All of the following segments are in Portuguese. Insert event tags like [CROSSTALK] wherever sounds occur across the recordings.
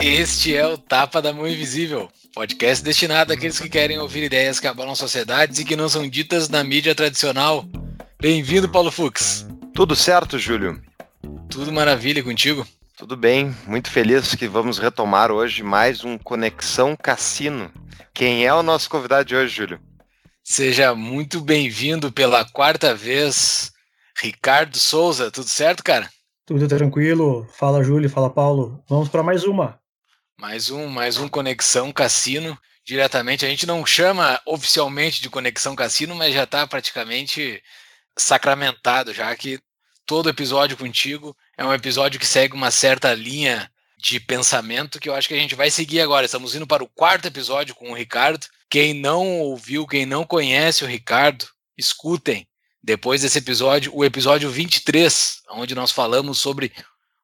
Este é o Tapa da Mão Invisível, podcast destinado àqueles que querem ouvir ideias que abalam sociedades e que não são ditas na mídia tradicional. Bem-vindo, Paulo Fux. Tudo certo, Júlio? Tudo maravilha contigo? Tudo bem, muito feliz que vamos retomar hoje mais um Conexão Cassino. Quem é o nosso convidado de hoje, Júlio? Seja muito bem-vindo pela quarta vez, Ricardo Souza. Tudo certo, cara? Tudo tranquilo. Fala, Júlio. Fala, Paulo. Vamos para mais uma. Mais um, mais um Conexão Cassino. Diretamente, a gente não chama oficialmente de Conexão Cassino, mas já está praticamente sacramentado, já que todo episódio contigo é um episódio que segue uma certa linha de pensamento que eu acho que a gente vai seguir agora. Estamos indo para o quarto episódio com o Ricardo. Quem não ouviu, quem não conhece o Ricardo, escutem depois desse episódio, o episódio 23, onde nós falamos sobre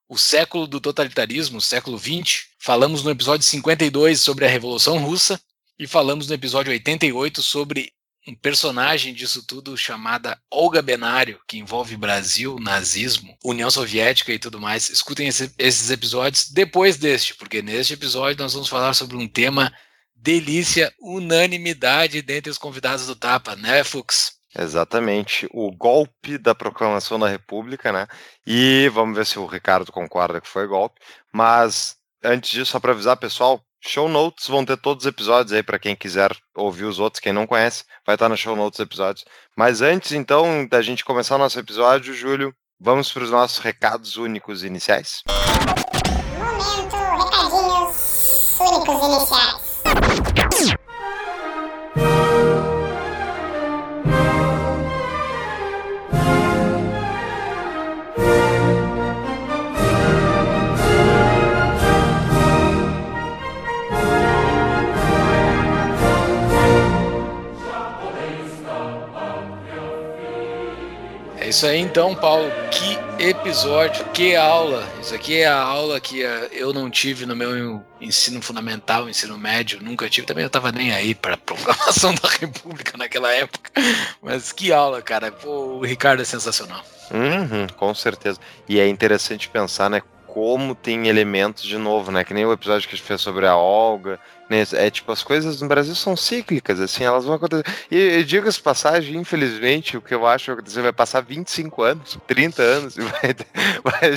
o século do totalitarismo, o século 20. Falamos no episódio 52 sobre a Revolução Russa e falamos no episódio 88 sobre um personagem disso tudo chamada Olga Benário, que envolve Brasil, nazismo, União Soviética e tudo mais. Escutem esse, esses episódios depois deste, porque neste episódio nós vamos falar sobre um tema delícia, unanimidade dentre os convidados do Tapa, né, Fux? Exatamente, o golpe da proclamação da República, né? E vamos ver se o Ricardo concorda que foi golpe. Mas antes disso, só para avisar, pessoal, show notes vão ter todos os episódios aí para quem quiser ouvir os outros, quem não conhece, vai estar no show notes episódios. Mas antes, então, da gente começar o nosso episódio, Júlio, vamos para os nossos recados únicos iniciais. Momento, recadinhos únicos iniciais. Isso aí então, Paulo. Que episódio, que aula. Isso aqui é a aula que uh, eu não tive no meu ensino fundamental, ensino médio, nunca tive. Também eu estava nem aí para a proclamação [LAUGHS] da República naquela época. Mas que aula, cara. Pô, o Ricardo é sensacional. Uhum, com certeza. E é interessante pensar, né? Como tem elementos de novo, né? Que nem o episódio que a gente fez sobre a Olga, é tipo, as coisas no Brasil são cíclicas, assim, elas vão acontecer. E, e diga-se passagem, infelizmente, o que eu acho que vai acontecer vai passar 25 anos, 30 anos, [LAUGHS] e vai, vai,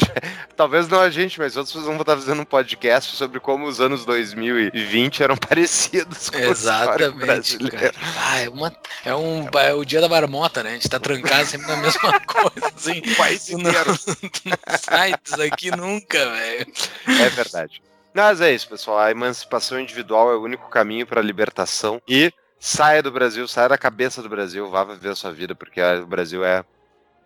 talvez não a gente, mas outros vão estar fazendo um podcast sobre como os anos 2020 eram parecidos com Exatamente, cara. Ah, é, uma, é, um, é o dia da marmota, né? A gente tá trancado sempre na mesma [LAUGHS] coisa, assim. País não, [LAUGHS] não sai disso aqui nunca, velho. É verdade. Mas é isso, pessoal. A emancipação individual é o único caminho para a libertação. E saia do Brasil, saia da cabeça do Brasil, vá viver a sua vida, porque o Brasil é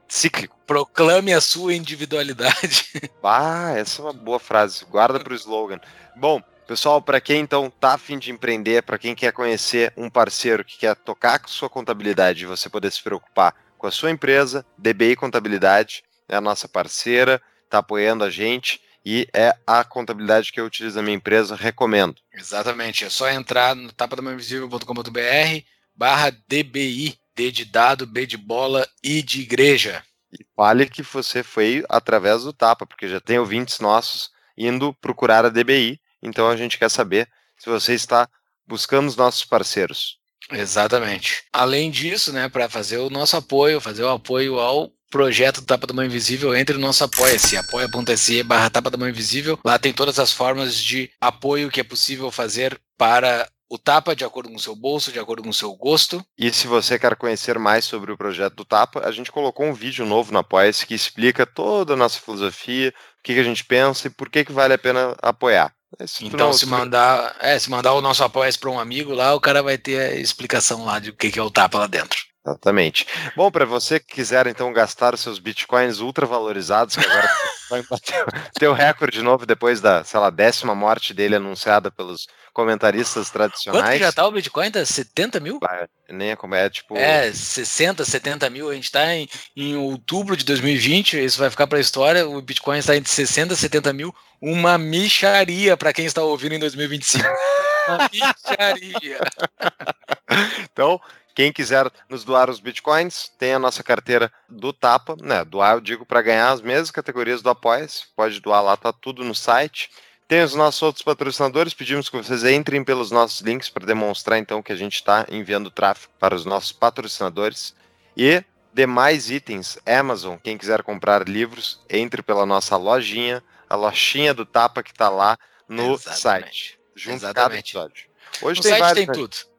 cíclico. Proclame a sua individualidade. [LAUGHS] Ah, essa é uma boa frase. Guarda para o slogan. Bom, pessoal, para quem então tá afim de empreender, para quem quer conhecer um parceiro que quer tocar com sua contabilidade e você poder se preocupar com a sua empresa, DBI Contabilidade é a nossa parceira, está apoiando a gente e é a contabilidade que eu utilizo na minha empresa, recomendo. Exatamente, é só entrar no tapadamainvisível.com.br barra DBI, D de dado, B de bola, I de igreja. E fale que você foi através do Tapa, porque já tem ouvintes nossos indo procurar a DBI, então a gente quer saber se você está buscando os nossos parceiros. Exatamente. Além disso, né, para fazer o nosso apoio, fazer o apoio ao projeto Tapa da Mão Invisível, entre no nosso apoia-se, apoia.se barra Tapa da Mão Invisível. Lá tem todas as formas de apoio que é possível fazer para o Tapa, de acordo com o seu bolso, de acordo com o seu gosto. E se você quer conhecer mais sobre o projeto do Tapa, a gente colocou um vídeo novo no Apoia-se que explica toda a nossa filosofia, o que, que a gente pensa e por que, que vale a pena apoiar. Então, se mandar, é, se mandar o nosso apoia para um amigo lá, o cara vai ter a explicação lá de o que, que é o Tapa lá dentro. Exatamente. Bom, para você que quiser então gastar os seus bitcoins ultra valorizados, que agora [LAUGHS] vai bater o [LAUGHS] recorde de novo depois da, sei lá, décima morte dele anunciada pelos comentaristas Quanto tradicionais. que já tá o Bitcoin? Tá 70 mil? Ah, nem é como é, tipo. É, 60, 70 mil. A gente tá em, em outubro de 2020, isso vai ficar pra história. O Bitcoin está entre 60 e 70 mil. Uma micharia para quem está ouvindo em 2025. Uma micharia. [LAUGHS] Então, quem quiser nos doar os bitcoins, tem a nossa carteira do Tapa, né? Doar, eu digo, para ganhar as mesmas categorias do Apoia-se. Pode doar lá, tá tudo no site. Tem os nossos outros patrocinadores, pedimos que vocês entrem pelos nossos links para demonstrar então que a gente está enviando tráfego para os nossos patrocinadores. E demais itens, Amazon, quem quiser comprar livros, entre pela nossa lojinha, a lojinha do Tapa que está lá no Exatamente. site, junto Exatamente. episódio. Hoje No tem site vários, tem né? tudo.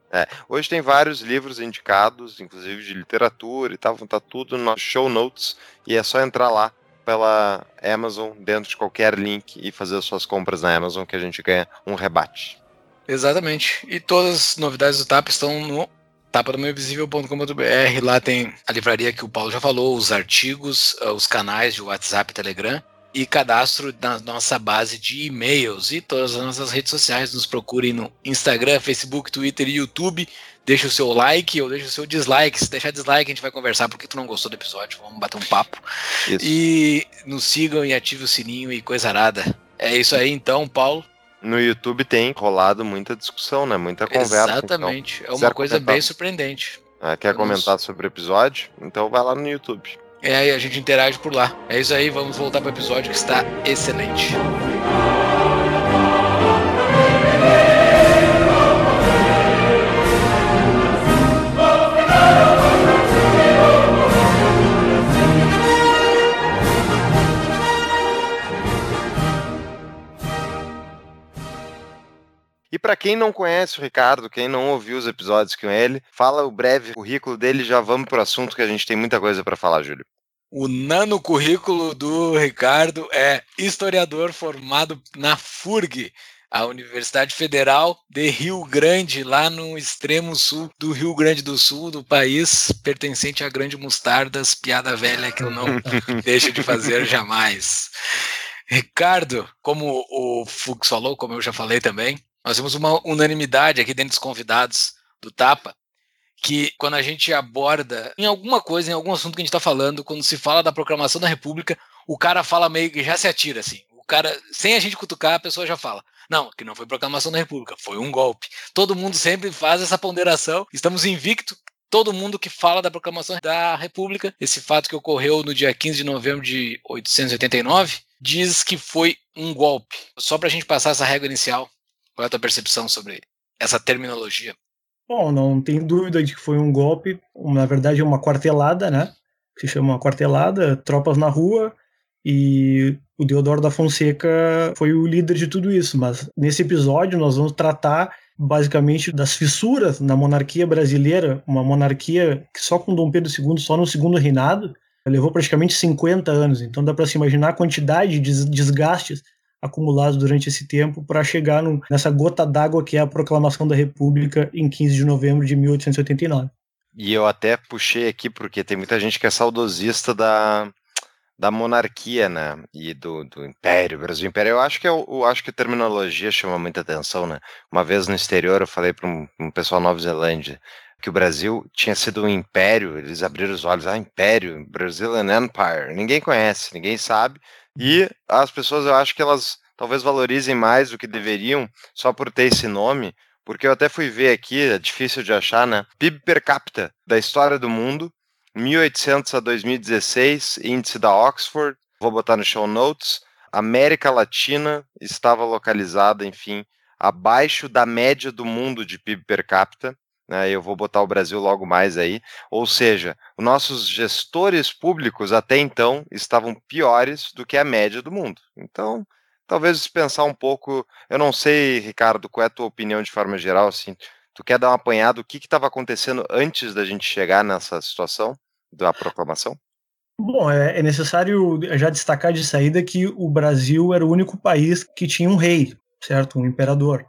Hoje tem vários livros indicados, inclusive de literatura e tal, estar tudo nos show notes e é só entrar lá pela Amazon dentro de qualquer link e fazer as suas compras na Amazon que a gente ganha um rebate. Exatamente. E todas as novidades do TAP estão no tapadomeiovisível.com.br. Lá tem a livraria que o Paulo já falou, os artigos, eh, os canais de WhatsApp e Telegram e cadastro na nossa base de e-mails e todas as nossas redes sociais. Nos procurem no Instagram, Facebook, Twitter e YouTube. Deixa o seu like ou deixa o seu dislike. Se deixar dislike, a gente vai conversar porque tu não gostou do episódio. Vamos bater um papo. Isso. E nos sigam e ative o sininho e coisa arada. É isso aí então, Paulo. No YouTube tem rolado muita discussão, né? Muita conversa. Exatamente. é uma coisa comentar. bem surpreendente. Então, Ah, quer Vamos- comentar sobre o episódio? Então vai lá no YouTube. É aí, a gente interage por lá. É isso aí, vamos voltar para o episódio que está excelente. E para quem não conhece o Ricardo, quem não ouviu os episódios com ele, fala o breve currículo dele já vamos pro assunto que a gente tem muita coisa para falar, Júlio. O nano currículo do Ricardo é historiador formado na FURG, a Universidade Federal de Rio Grande, lá no extremo sul do Rio Grande do Sul, do país pertencente à Grande Mostardas, piada velha que eu não [LAUGHS] deixo de fazer jamais. Ricardo, como o Fux falou, como eu já falei também, nós temos uma unanimidade aqui dentro dos convidados do Tapa, que quando a gente aborda em alguma coisa, em algum assunto que a gente está falando, quando se fala da proclamação da República, o cara fala meio que já se atira assim. O cara, sem a gente cutucar, a pessoa já fala: Não, que não foi proclamação da República, foi um golpe. Todo mundo sempre faz essa ponderação. Estamos invicto. Todo mundo que fala da proclamação da República, esse fato que ocorreu no dia 15 de novembro de 889, diz que foi um golpe. Só para a gente passar essa regra inicial, qual é a tua percepção sobre essa terminologia? Bom, não tem dúvida de que foi um golpe, na verdade é uma quartelada, né? Se chama quartelada, tropas na rua, e o Deodoro da Fonseca foi o líder de tudo isso. Mas nesse episódio nós vamos tratar basicamente das fissuras na monarquia brasileira, uma monarquia que só com Dom Pedro II, só no segundo reinado, levou praticamente 50 anos. Então dá para se imaginar a quantidade de desgastes acumulados durante esse tempo para chegar nessa gota d'água que é a proclamação da República em 15 de novembro de 1889. E eu até puxei aqui porque tem muita gente que é saudosista da, da monarquia, né? E do, do Império, Brasil Império. Eu acho que eu, eu acho que a terminologia chama muita atenção, né? Uma vez no exterior eu falei para um, um pessoal da Nova Zelândia que o Brasil tinha sido um império, eles abriram os olhos, ah, império, Brazilian Empire. Ninguém conhece, ninguém sabe. E as pessoas, eu acho que elas talvez valorizem mais do que deveriam só por ter esse nome, porque eu até fui ver aqui, é difícil de achar, né? PIB per capita da história do mundo, 1800 a 2016, índice da Oxford, vou botar no show notes. América Latina estava localizada, enfim, abaixo da média do mundo de PIB per capita. Né, eu vou botar o Brasil logo mais aí. Ou seja, os nossos gestores públicos até então estavam piores do que a média do mundo. Então, talvez pensar um pouco. Eu não sei, Ricardo, qual é a tua opinião de forma geral? Assim, tu quer dar uma apanhada? O que estava acontecendo antes da gente chegar nessa situação da proclamação? Bom, é, é necessário já destacar de saída que o Brasil era o único país que tinha um rei, certo? Um imperador,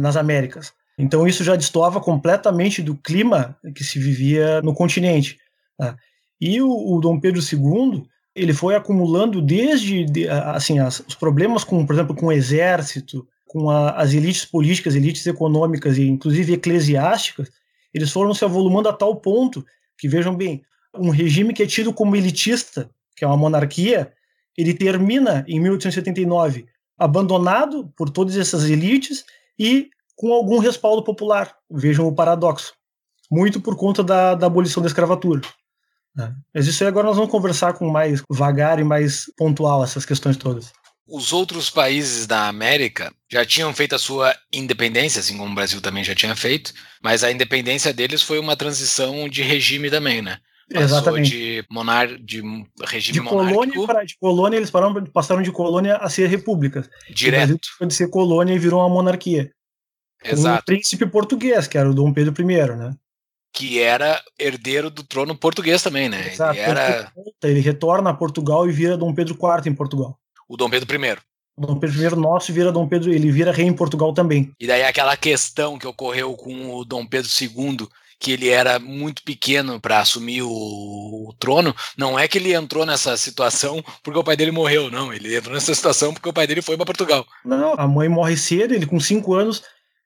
nas Américas. Então isso já destoava completamente do clima que se vivia no continente. Tá? E o, o, Dom Pedro II ele foi acumulando desde de, assim as, os problemas com, por exemplo, com o exército, com a, as elites políticas, elites econômicas e inclusive eclesiásticas, eles foram se avolumando a tal ponto que, vejam bem, um regime que é tido como elitista, que é uma monarquia, ele termina em 1879 abandonado por todas essas elites e com algum respaldo popular. Vejam o paradoxo. Muito por conta da, da abolição da escravatura. Né? Mas isso aí agora nós vamos conversar com mais vagar e mais pontual essas questões todas. Os outros países da América já tinham feito a sua independência, assim como o Brasil também já tinha feito, mas a independência deles foi uma transição de regime também, né? Passou Exatamente. de monar de regime De colônia, monárquico para, de colônia, eles pararam, passaram de colônia a ser repúblicas. O direto. Foi de ser colônia e virou uma monarquia. Com um Exato. príncipe português, que era o Dom Pedro I, né? Que era herdeiro do trono português também, né? Exato. Ele era Ele retorna a Portugal e vira Dom Pedro IV em Portugal. o Dom Pedro I. O Dom Pedro I nosso vira Dom Pedro, ele vira rei em Portugal também. E daí aquela questão que ocorreu com o Dom Pedro II, que ele era muito pequeno para assumir o, o trono, não é que ele entrou nessa situação porque o pai dele morreu, não. Ele entrou nessa situação porque o pai dele foi para Portugal. Não, a mãe morre cedo, ele com cinco anos,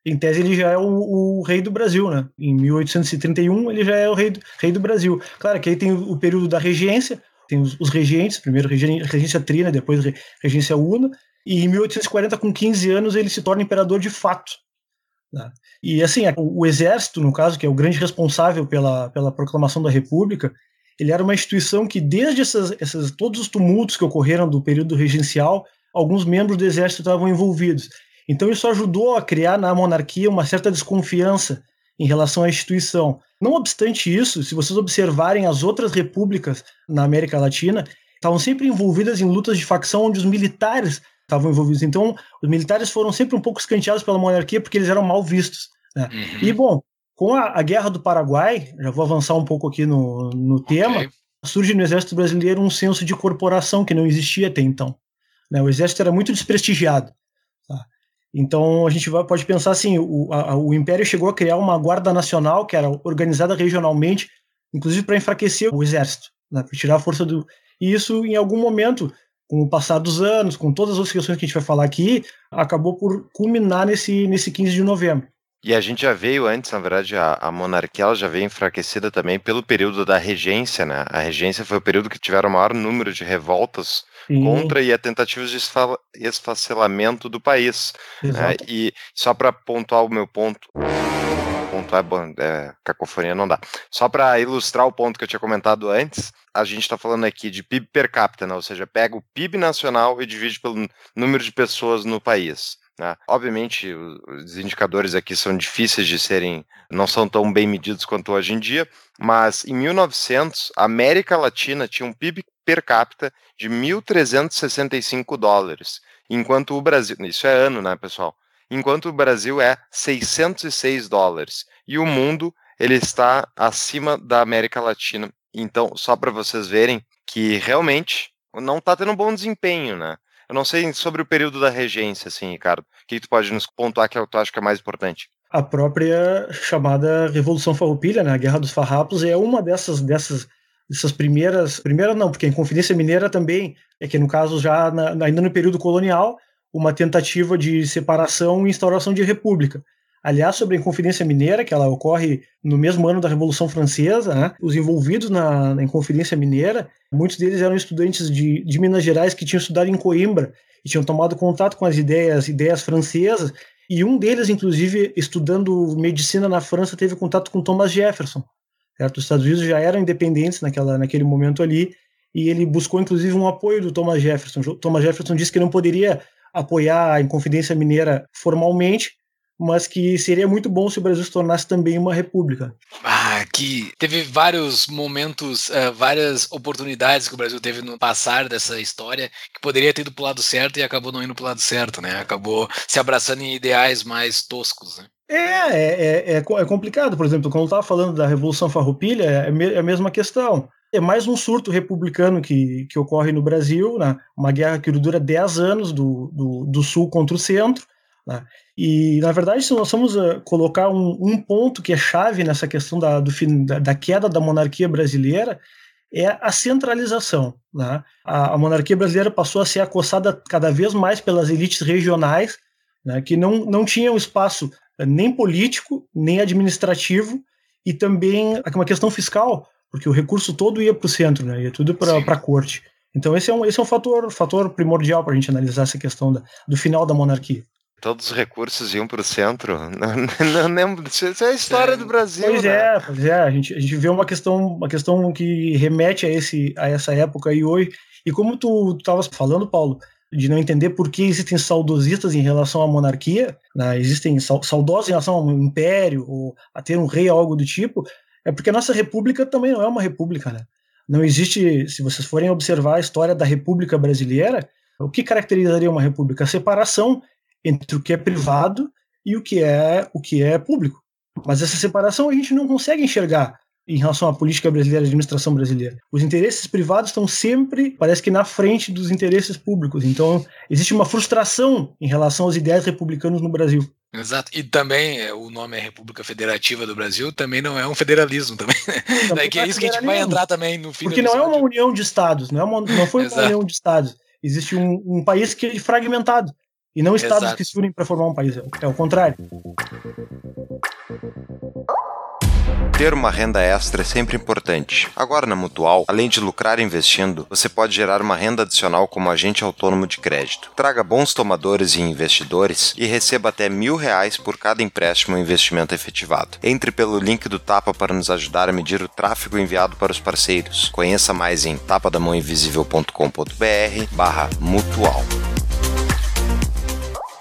em tese ele já é o, o rei do Brasil, né? Em 1831 ele já é o rei do, rei do Brasil. Claro que aí tem o, período da regência, tem os, os regentes, primeiro regência trina, depois re- regência una, e em 1840, com 15 anos, ele se torna imperador de fato. né? E assim, a- o, o exército, no caso, que é o grande responsável pela, pela proclamação da República, ele era uma instituição que, desde essas, essas, todos os tumultos que ocorreram do período regencial, alguns membros do exército estavam envolvidos. Então isso ajudou a criar na monarquia uma certa desconfiança em relação à instituição. Não obstante isso, se vocês observarem as outras repúblicas na América Latina, estavam sempre envolvidas em lutas de facção onde os militares estavam envolvidos. Então, os militares foram sempre um pouco escanteados pela monarquia porque eles eram mal vistos. né? Uhum. E, bom, com a, a Guerra do Paraguai, já vou avançar um pouco aqui no, no tema, surge no Exército Brasileiro um senso de corporação que não existia até então. né? O Exército era muito desprestigiado. tá? Então a gente vai- pode pensar assim: o, a- o Império chegou a criar uma guarda nacional que era organizada regionalmente, inclusive para enfraquecer o Exército, né? para tirar a força do. E isso, em algum momento, com o passar dos anos, com todas as outras questões que a gente vai falar aqui, acabou por culminar nesse, nesse 15 de novembro. E a gente já veio antes, na verdade, a, a monarquia ela já veio enfraquecida também pelo período da regência, né? A regência foi o período que tiveram o maior número de revoltas Sim, contra e a tentativa de esfa- esfacelamento do país. né? E só para pontuar o meu ponto, pontuar é cacofonia não dá. Só para ilustrar o ponto que eu tinha comentado antes, a gente está falando aqui de PIB per capita, né? ou seja, pega o PIB nacional e divide pelo número de pessoas no país. Né? Obviamente, os indicadores aqui são difíceis de serem, não são tão bem medidos quanto hoje em dia, mas em 1900, a América Latina tinha um PIB per capita de 1.365 dólares, enquanto o Brasil, isso é ano, né, pessoal? Enquanto o Brasil é 606 dólares e o mundo ele está acima da América Latina. Então, só para vocês verem que realmente não está tendo um bom desempenho, né? Eu não sei sobre o período da regência, assim, Ricardo. O que tu pode nos pontuar que tu acha que é mais importante? a própria chamada Revolução Farroupilha, né, a Guerra dos Farrapos, é uma dessas dessas dessas primeiras, primeira não, porque a Inconfidência Mineira também é que no caso já na, ainda no período colonial, uma tentativa de separação e instauração de república. Aliás, sobre a Inconfidência Mineira, que ela ocorre no mesmo ano da Revolução Francesa, né, os envolvidos na, na Inconfidência Mineira, muitos deles eram estudantes de, de Minas Gerais que tinham estudado em Coimbra e tinham tomado contato com as ideias, ideias francesas e um deles, inclusive, estudando medicina na França, teve contato com Thomas Jefferson. Certo? Os Estados Unidos já eram independentes naquela, naquele momento ali, e ele buscou, inclusive, um apoio do Thomas Jefferson. Thomas Jefferson disse que não poderia apoiar a Inconfidência Mineira formalmente, mas que seria muito bom se o Brasil se tornasse também uma república. Ah, que teve vários momentos, uh, várias oportunidades que o Brasil teve no passar dessa história que poderia ter ido pro lado certo e acabou não indo pro lado certo, né? Acabou se abraçando em ideais mais toscos, né? É, é, é, é complicado. Por exemplo, quando eu estava falando da Revolução Farroupilha, é a mesma questão. É mais um surto republicano que, que ocorre no Brasil, né? uma guerra que dura 10 anos do, do, do sul contra o centro. Né? E, na verdade, se nós vamos uh, colocar um, um, ponto que é chave nessa questão da, do fim, da, da, queda da monarquia brasileira, é a centralização. Né? A, a, monarquia brasileira passou a ser acossada cada vez mais pelas elites regionais, né, que não, não tinham espaço eh, nem político, nem administrativo, e também uma questão fiscal, porque o recurso todo ia para o centro, né, ia tudo para a corte. Então esse é um, esse é um fator, fator primordial para a gente analisar essa questão da, do final da monarquia. Todos os recursos iam para o centro. [LAUGHS] Não, lembro. Isso é a história é. do Brasil. Pois né? é, pois é. A gente, a gente vê uma questão, uma questão que remete a, esse, a essa época e hoje. E como tu estavas falando, Paulo, de não entender por que existem saudosistas em relação à monarquia, né? existem saudosos em relação ao império, ou a ter um rei ou algo do tipo, é porque a nossa república também não é uma república, né? Não existe, se vocês forem observar a história da República Brasileira, o que caracterizaria uma república? A separação entre o que é privado e o que é o que é público. Mas essa separação a gente não consegue enxergar em relação à política brasileira, à administração brasileira. Os interesses privados estão sempre, parece que na frente dos interesses públicos. Então, existe uma frustração em relação aos ideais republicanos no Brasil. Exato. E também é, o nome é República Federativa do Brasil, também não é um federalismo também. [LAUGHS] Também que é isso que a gente vai entrar também no fim Porque não é uma união de estados, não, é uma, não foi uma união de estados. Existe um, um país que é fragmentado. E não estados Exato. que se unem para formar um país. É o contrário. Ter uma renda extra é sempre importante. Agora, na Mutual, além de lucrar investindo, você pode gerar uma renda adicional como agente autônomo de crédito. Traga bons tomadores e investidores e receba até mil reais por cada empréstimo ou investimento efetivado. Entre pelo link do Tapa para nos ajudar a medir o tráfego enviado para os parceiros. Conheça mais em tapadamãoinvisível.com.br barra mutual.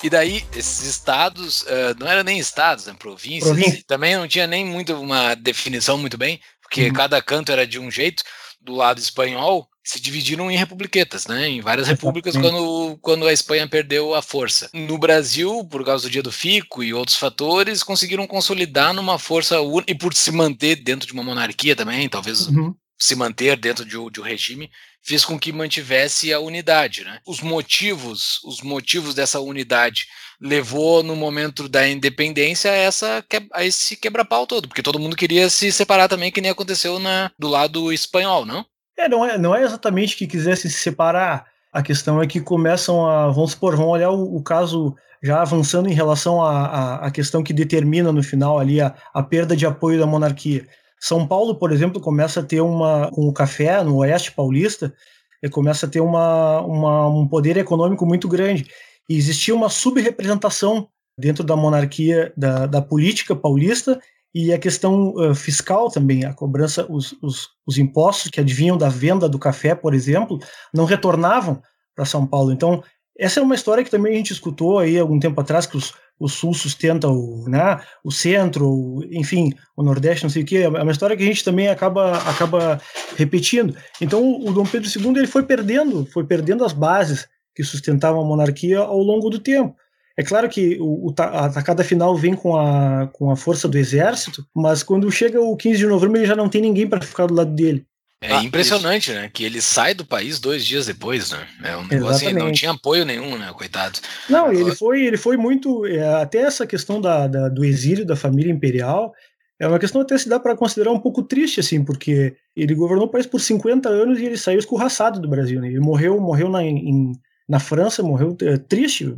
E daí, esses estados, uh, não eram nem estados, né, províncias, Província. também não tinha nem muito uma definição muito bem, porque uhum. cada canto era de um jeito. Do lado espanhol, se dividiram em republiquetas, né? Em várias repúblicas quando, quando a Espanha perdeu a força. No Brasil, por causa do dia do Fico e outros fatores, conseguiram consolidar numa força e por se manter dentro de uma monarquia também, talvez uhum. se manter dentro de, de um regime, fez com que mantivesse a unidade. Né? Os motivos, os motivos dessa unidade levou no momento da independência a, essa, a esse quebra-pau todo, porque todo mundo queria se separar também, que nem aconteceu na, do lado espanhol, não? É, não é, não é exatamente que quisesse se separar. A questão é que começam a. Vamos supor, vamos olhar o, o caso já avançando em relação à questão que determina no final ali a, a perda de apoio da monarquia. São Paulo, por exemplo, começa a ter uma, com o café no oeste paulista, começa a ter uma, uma, um poder econômico muito grande. E existia uma subrepresentação dentro da monarquia, da, da política paulista, e a questão uh, fiscal também, a cobrança, os, os, os impostos que advinham da venda do café, por exemplo, não retornavam para São Paulo. Então, essa é uma história que também a gente escutou aí algum tempo atrás, que os, o Sul sustenta o, né, o Centro, o, enfim, o Nordeste, não sei o quê. É uma história que a gente também acaba, acaba repetindo. Então, o Dom Pedro II ele foi perdendo, foi perdendo as bases que sustentavam a monarquia ao longo do tempo. É claro que o, a atacada final vem com a, com a força do exército, mas quando chega o 15 de novembro ele já não tem ninguém para ficar do lado dele. É ah, impressionante, isso. né? Que ele sai do país dois dias depois, né? É um negócio assim, não tinha apoio nenhum, né? Coitado. Não, ele foi, ele foi muito. É, até essa questão da, da, do exílio da família imperial é uma questão até se dá para considerar um pouco triste, assim, porque ele governou o país por 50 anos e ele saiu escorraçado do Brasil, né? Ele morreu, morreu na, em, na França, morreu é, triste,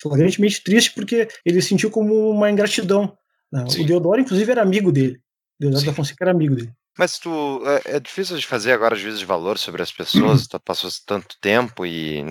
flagrantemente triste, porque ele sentiu como uma ingratidão. Né? O Deodoro, inclusive, era amigo dele. O Deodoro Sim. da Fonseca era amigo dele. Mas tu é, é, difícil de fazer agora juízo de valor sobre as pessoas, [CLEARS THROAT] tá, passou tanto tempo e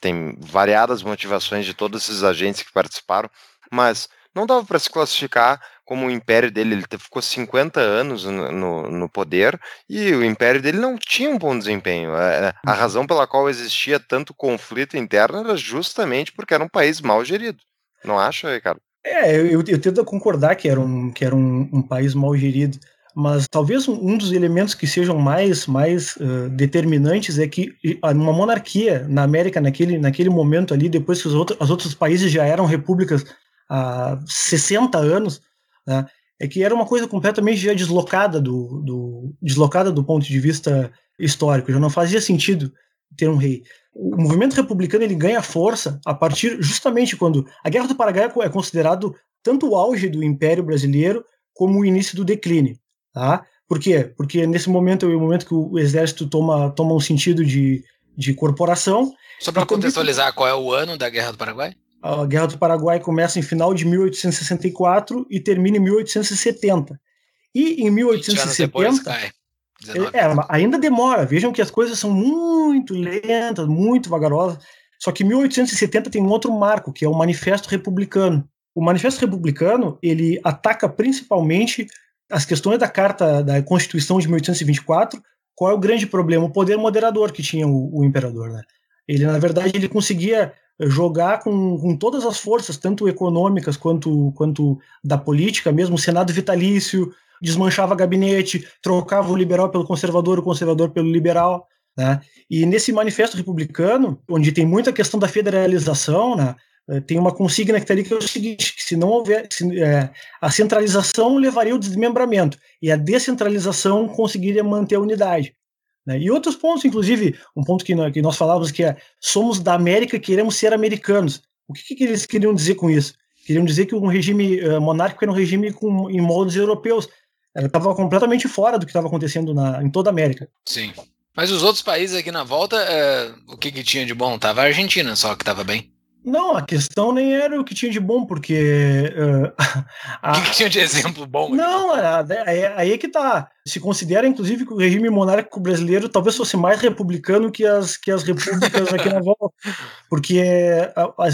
tem variadas motivações de todos esses agentes que participaram, mas não dava para se classificar como o império dele, ele ficou 50 anos no, no, no, poder e o império dele não tinha um bom desempenho. A, é, a uhum. razão pela qual existia tanto conflito interno era justamente porque era um país mal gerido. Não acha, Ricardo? É, eu, eu tento concordar que era um, que era um, um país mal gerido. Mas talvez um dos elementos que sejam mais, mais uh, determinantes é que uma monarquia na América, naquele, naquele momento ali, depois que os outros, os outros países já eram repúblicas há 60 anos, né, é que era uma coisa completamente já deslocada do, do, deslocada do ponto de vista histórico. Já não fazia sentido ter um rei. O movimento republicano ele ganha força a partir justamente quando a Guerra do Paraguai é considerado tanto o auge do Império Brasileiro como o início do declínio. Tá? Por quê? Porque nesse momento é o momento que o exército toma, toma um sentido de, de corporação. Só para contextualizar, qual é o ano da Guerra do Paraguai? A Guerra do Paraguai começa em final de 1864 e termina em 1870. E em 1870. cai. É, ainda demora. Vejam que as coisas são muito lentas, muito vagarosas. Só que 1870 tem um outro marco, que é o Manifesto Republicano. O Manifesto Republicano ele ataca principalmente as questões da Carta da Constituição de 1824. Qual é o grande problema? O poder moderador que tinha o, o imperador. Né? Ele, na verdade, ele conseguia jogar com, com todas as forças, tanto econômicas quanto, quanto da política, mesmo o Senado vitalício, desmanchava gabinete, trocava o liberal pelo conservador, o conservador pelo liberal. Né? E nesse manifesto republicano, onde tem muita questão da federalização, né, tem uma consigna que está ali que é o seguinte: que se não houver se, é, a centralização levaria ao desmembramento e a descentralização conseguiria manter a unidade. Né? E outros pontos, inclusive, um ponto que que nós falávamos que é somos da América e queremos ser americanos. O que, que eles queriam dizer com isso? Queriam dizer que um regime uh, monárquico era um regime com, em moldes europeus. Ela estava completamente fora do que estava acontecendo na, em toda a América. Sim. Mas os outros países aqui na volta, é, o que, que tinha de bom? Tava a Argentina só que tava bem. Não, a questão nem era o que tinha de bom, porque. Uh, [LAUGHS] a... O que, que, tinha de exemplo bom? Não, aí, aí é que tá. Se considera, inclusive, que o regime monárquico brasileiro talvez fosse mais republicano que as, que as repúblicas aqui na volta. [LAUGHS] Porque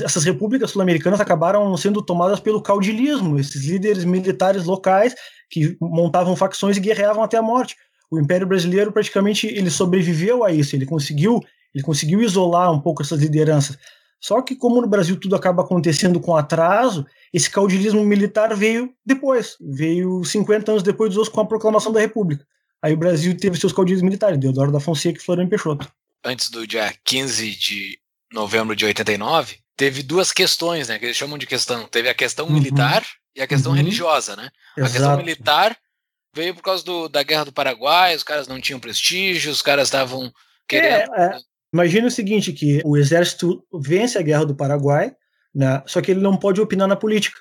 essas repúblicas sul-americanas acabaram sendo tomadas pelo caudilismo, esses líderes militares locais que montavam facções e guerreavam até a morte o Império Brasileiro praticamente ele sobreviveu a isso, ele conseguiu, ele conseguiu isolar um pouco essas lideranças. Só que como no Brasil tudo acaba acontecendo com atraso, esse caudilismo militar veio depois, veio 50 anos depois dos outros com a proclamação da República. Aí o Brasil teve seus caudilhos militares, Deodoro da Fonseca e Floriano Peixoto. Antes do dia 15 de novembro de 89, teve duas questões, né, que eles chamam de questão. Teve a questão uhum. militar e a questão uhum. religiosa, né? Exato. A questão militar veio por causa do, da Guerra do Paraguai, os caras não tinham prestígio, os caras estavam querendo. É, é. Imagina o seguinte: que o exército vence a Guerra do Paraguai, né, só que ele não pode opinar na política.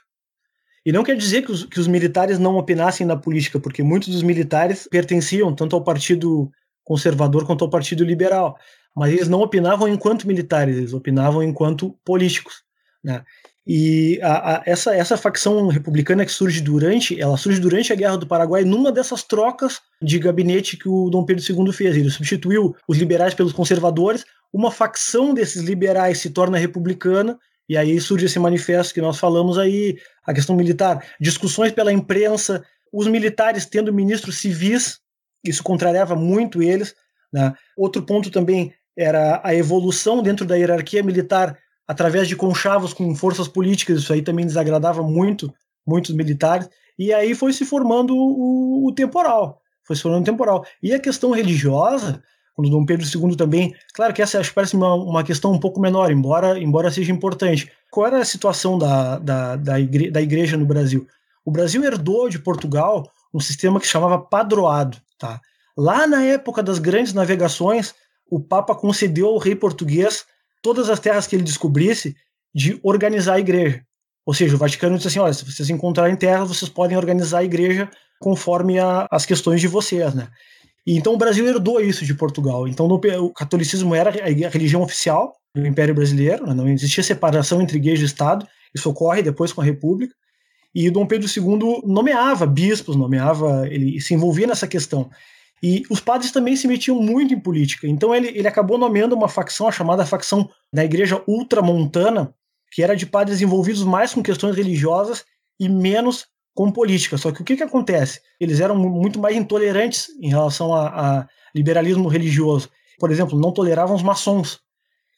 E não quer dizer que os, que os militares não opinassem na política, porque muitos dos militares pertenciam tanto ao Partido Conservador quanto ao Partido Liberal. Mas eles não opinavam enquanto militares, eles opinavam enquanto políticos. Né? E a, a, essa, essa facção republicana que surge durante, ela surge durante a Guerra do Paraguai numa dessas trocas de gabinete que o Dom Pedro II fez. Ele substituiu os liberais pelos conservadores, uma facção desses liberais se torna republicana, e aí surge esse manifesto que nós falamos aí, a questão militar, discussões pela imprensa, os militares tendo ministros civis, isso contrariava muito eles. Né? Outro ponto também era a evolução dentro da hierarquia militar através de conchavos com forças políticas, isso aí também desagradava muito muitos militares, e aí foi se formando o, o temporal, foi se formando o temporal. E a questão religiosa, quando Dom Pedro II também, claro que essa acho parece uma, uma questão um pouco menor, embora, embora seja importante. Qual era a situação da, da, da, igre, da igreja no Brasil? O Brasil herdou de Portugal um sistema que se chamava padroado. Tá? Lá na época das grandes navegações, o Papa concedeu ao rei português todas as terras que ele descobrisse de organizar a igreja. Ou seja, o Vaticano disse assim: olha, se vocês encontrarem terras, vocês podem organizar a igreja conforme a, as questões de vocês, né? E então o Brasil herdou isso de Portugal. Então no, o catolicismo era a religião oficial do Império Brasileiro, né? não existia separação entre igreja e Estado. Isso ocorre depois com a República. E Dom Pedro II nomeava bispos, nomeava, ele se envolvia nessa questão. E os padres também se metiam muito em política. Então ele, ele acabou nomeando uma facção, a chamada facção da Igreja Ultramontana, que era de padres envolvidos mais com questões religiosas e menos com política. Só que o que, que acontece? Eles eram muito mais intolerantes em relação a, a liberalismo religioso. Por exemplo, não toleravam os maçons.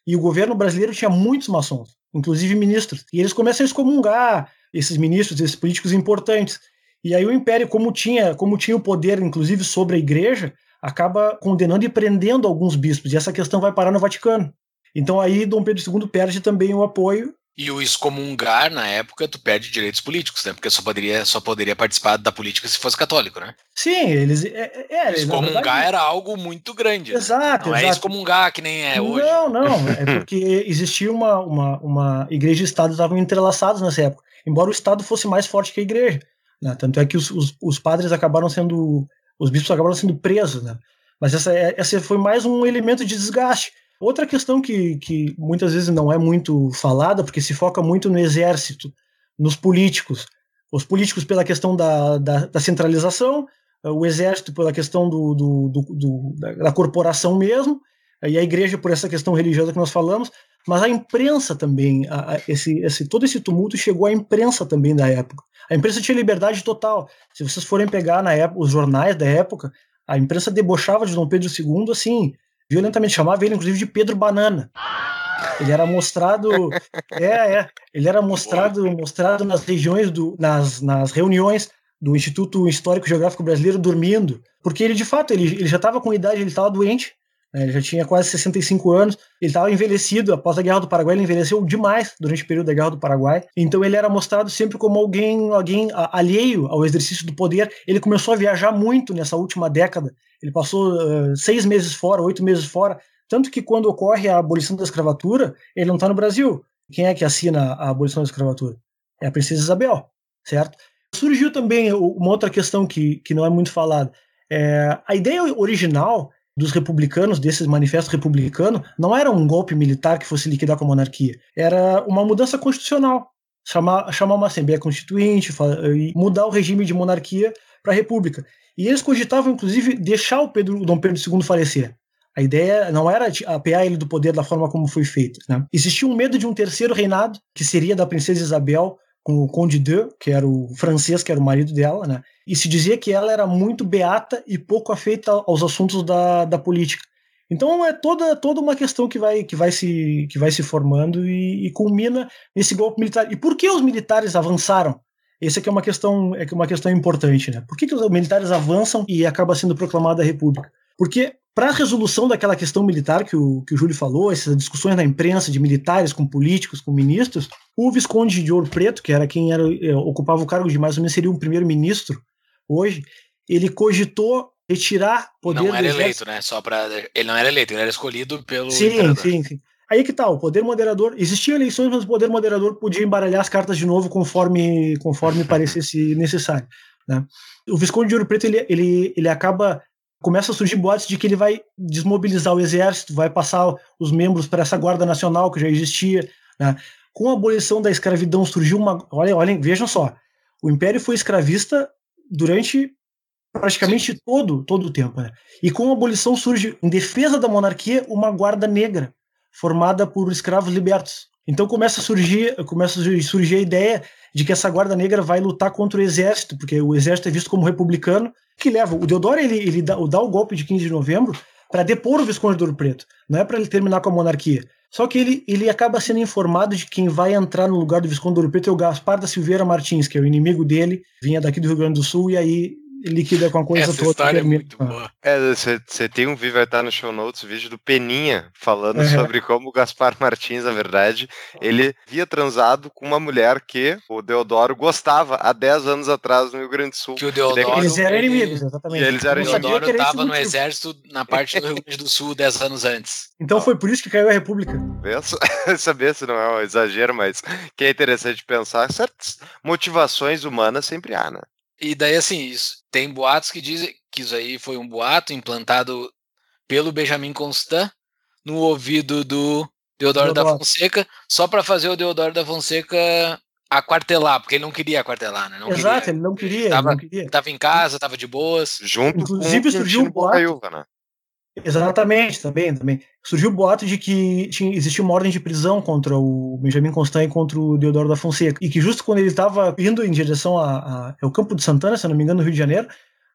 E o governo brasileiro tinha muitos maçons, inclusive ministros. E eles começam a excomungar esses ministros, esses políticos importantes. E aí o império, como tinha, como tinha o poder, inclusive, sobre a igreja, acaba condenando e prendendo alguns bispos. E essa questão vai parar no Vaticano. Então aí Dom Pedro II perde também o apoio. E o excomungar, na época, tu perde direitos políticos, né? Porque só poderia, só poderia participar da política se fosse católico, né? Sim, eles. É, é, excomungar verdade, era algo muito grande. Exato. Né? Não é exato. é excomungar que nem é hoje. Não, não. [LAUGHS] É porque existia uma, uma, uma igreja e Estado estavam entrelaçados nessa época. Embora o Estado fosse mais forte que a igreja. Né? Tanto é que os, os, os, padres acabaram sendo, os bispos acabaram sendo presos, né? Mas essa, essa foi mais um elemento de desgaste, Outra questão que, que muitas vezes não é muito falada, porque se foca muito no exército, nos políticos. Os políticos pela questão da, da, da centralização, o exército pela questão do, do, do, da, corporação mesmo, e a igreja por essa questão religiosa que nós falamos, mas a imprensa também, a, a, esse, esse, todo esse tumulto chegou à imprensa também da época. A imprensa tinha liberdade total. Se vocês forem pegar na época, os jornais da época, a imprensa debochava de Dom Pedro II assim, violentamente, chamava ele inclusive de Pedro Banana. Ele era mostrado, [LAUGHS] é, é, ele era mostrado, mostrado nas regiões do, nas, nas reuniões do Instituto Histórico Geográfico Brasileiro dormindo, porque ele de fato ele, ele já estava com idade, ele estava doente, ele já tinha quase 65 anos, ele estava envelhecido, após a Guerra do Paraguai ele envelheceu demais durante o período da Guerra do Paraguai, então ele era mostrado sempre como alguém, alguém alheio ao exercício do poder. Ele começou a viajar muito nessa última década, ele passou uh, seis meses fora, oito meses fora, tanto que quando ocorre a abolição da escravatura, ele não está no Brasil. Quem é que assina a abolição da escravatura? É a princesa Isabel, certo? Surgiu também uma outra questão que, que não é muito falada. É, a ideia original dos republicanos, desses manifestos republicanos, não era um golpe militar que fosse liquidar com a monarquia. Era uma mudança constitucional. Chamar, chamar uma Assembleia Constituinte e mudar o regime de monarquia para república. E eles cogitavam, inclusive, deixar o, Pedro, o Dom Pedro II falecer. A ideia não era apear ele do poder da forma como foi feito. Né? Existia um medo de um terceiro reinado, que seria da princesa Isabel, com o Conde de, que era o francês, que era o marido dela, né? E se dizia que ela era muito beata e pouco afeita aos assuntos da, da política. Então é toda, toda uma questão que vai, que vai, se, que vai se formando e, e culmina nesse golpe militar. E por que os militares avançaram? Essa é uma questão, é uma questão importante, né? Por que, que os militares avançam e acaba sendo proclamada a república? Porque para a resolução daquela questão militar que o, que o Júlio falou, essas discussões na imprensa de militares com políticos, com ministros, o Visconde de Ouro Preto, que era quem era, é, ocupava o cargo de mais ou menos seria um primeiro-ministro hoje, ele cogitou retirar poder Não era eleito, né? Só para ele não era eleito, ele era escolhido pelo Sim, imperador. sim, sim. Aí que tá, o poder moderador, existiam eleições, mas o poder moderador podia embaralhar as cartas de novo conforme conforme [LAUGHS] parecesse necessário, né? O Visconde de Ouro Preto ele, ele, ele acaba começa a surgir boatos de que ele vai desmobilizar o exército, vai passar os membros para essa guarda nacional que já existia. Né? Com a abolição da escravidão surgiu uma. Olha, olhem, vejam só. O Império foi escravista durante praticamente Sim. todo, todo o tempo. Né? E com a abolição surge, em defesa da monarquia, uma guarda negra, formada por escravos libertos. Então começa a surgir, começa a surgir a ideia de que essa guarda negra vai lutar contra o exército, porque o exército é visto como republicano, que leva. O Deodoro ele, ele dá, dá o golpe de 15 de novembro para depor o Visconde do Ouro Preto, não é para ele terminar com a monarquia. Só que ele, ele acaba sendo informado de que quem vai entrar no lugar do Visconde do Ouro Preto é o Gaspar da Silveira Martins, que é o inimigo dele, vinha daqui do Rio Grande do Sul, e aí liquida com a coisa Essa toda. História é muito boa. É, você tem um vídeo, vai estar no show notes, o vídeo do Peninha, falando é. sobre como o Gaspar [LAUGHS] Martins, na verdade, ele havia transado com uma mulher que o Deodoro gostava há 10 anos atrás no Rio Grande do Sul. Que o Deodoro, eles eram inimigos, exatamente. E eles eram o Deodoro estava no exército na parte do Rio Grande do Sul 10 anos antes. Então foi por isso que caiu a República. [LAUGHS] Saber se não é um exagero, mas que é interessante pensar, certas motivações humanas sempre há, né? E daí, assim, isso, tem boatos que dizem que isso aí foi um boato implantado pelo Benjamin Constant no ouvido do Deodoro, da Fonseca, só para fazer o Deodoro da Fonseca aquartelar, porque ele não queria aquartelar, né? Não Exato, queria. ele não queria. Ele tava, não queria. tava em casa, tava de boas. Junto Inclusive, com surgiu um boato. né? Exatamente, também, também. Surgiu o boato de que tinha, existia uma ordem de prisão contra o Benjamin Constant e contra o Deodoro da Fonseca. E que justo quando ele estava indo em direção ao Campo de Santana, se não me engano, no Rio de Janeiro,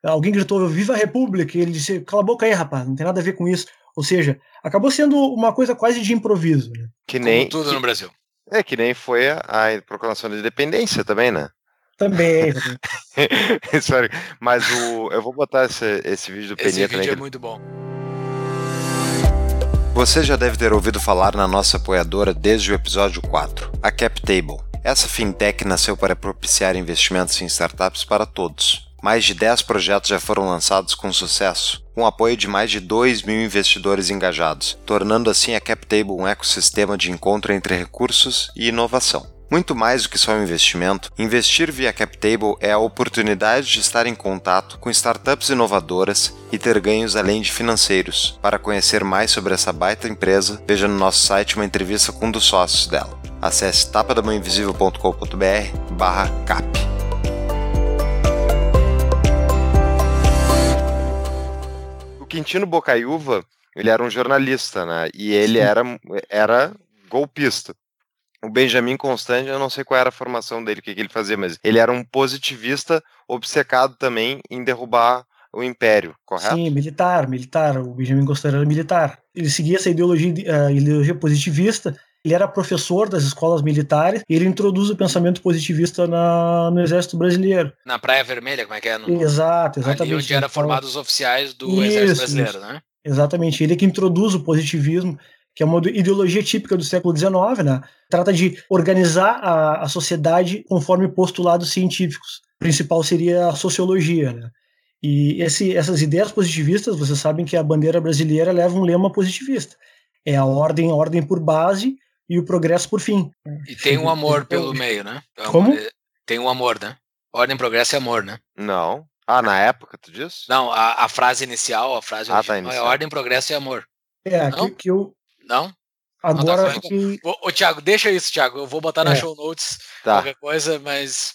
alguém gritou Viva a República! E ele disse, cala a boca aí, rapaz, não tem nada a ver com isso. Ou seja, acabou sendo uma coisa quase de improviso. Né? Que nem. Como tudo no Brasil. É, que nem foi a, a proclamação da independência também, né? [LAUGHS] Também. Sorry, mas o, eu vou botar esse, esse vídeo do Peninha Esse vídeo também. é muito bom. Você já deve ter ouvido falar na nossa apoiadora desde o episódio 4, a CapTable. Essa fintech nasceu para propiciar investimentos em startups para todos. Mais de 10 projetos já foram lançados com sucesso, com apoio de mais de 2 mil investidores engajados, tornando assim a CapTable um ecossistema de encontro entre recursos e inovação. Muito mais do que só um investimento, investir via CapTable é a oportunidade de estar em contato com startups inovadoras e ter ganhos além de financeiros. Para conhecer mais sobre essa baita empresa, veja no nosso site uma entrevista com um dos sócios dela. Acesse tapadamãoinvisível.com.br barra cap. O Quintino Bocaiúva, ele era um jornalista, né? E ele era, era golpista. O Benjamin Constant, eu não sei qual era a formação dele, o que, que ele fazia, mas ele era um positivista obcecado também em derrubar o império, correto? Sim, militar, militar. O Benjamin Constant era militar. Ele seguia essa ideologia, uh, ideologia positivista. Ele era professor das escolas militares e ele introduz o pensamento positivista na, no exército brasileiro. Na Praia Vermelha, como é que é? No, Exato, exatamente. Ali onde eram formados os oficiais do isso, exército brasileiro, isso. né? Exatamente. Ele é que introduz o positivismo que é uma ideologia típica do século XIX, né? Trata de organizar a, a sociedade conforme postulados científicos. O principal seria a sociologia, né? E esse, essas ideias positivistas, vocês sabem que a bandeira brasileira leva um lema positivista. É a ordem, a ordem por base e o progresso por fim. E tem um amor pelo meio, né? É Como? Tem um amor, né? Ordem, progresso e amor, né? Não. Ah, na época, tu disse? Não, a, a frase inicial, a frase Ah, tá, original é inicial. ordem, progresso e amor. É, Não? que, que eu. Não? Agora tá acho que. Ô, ô Thiago, deixa isso, Thiago. Eu vou botar na É. show notes Tá. qualquer coisa, mas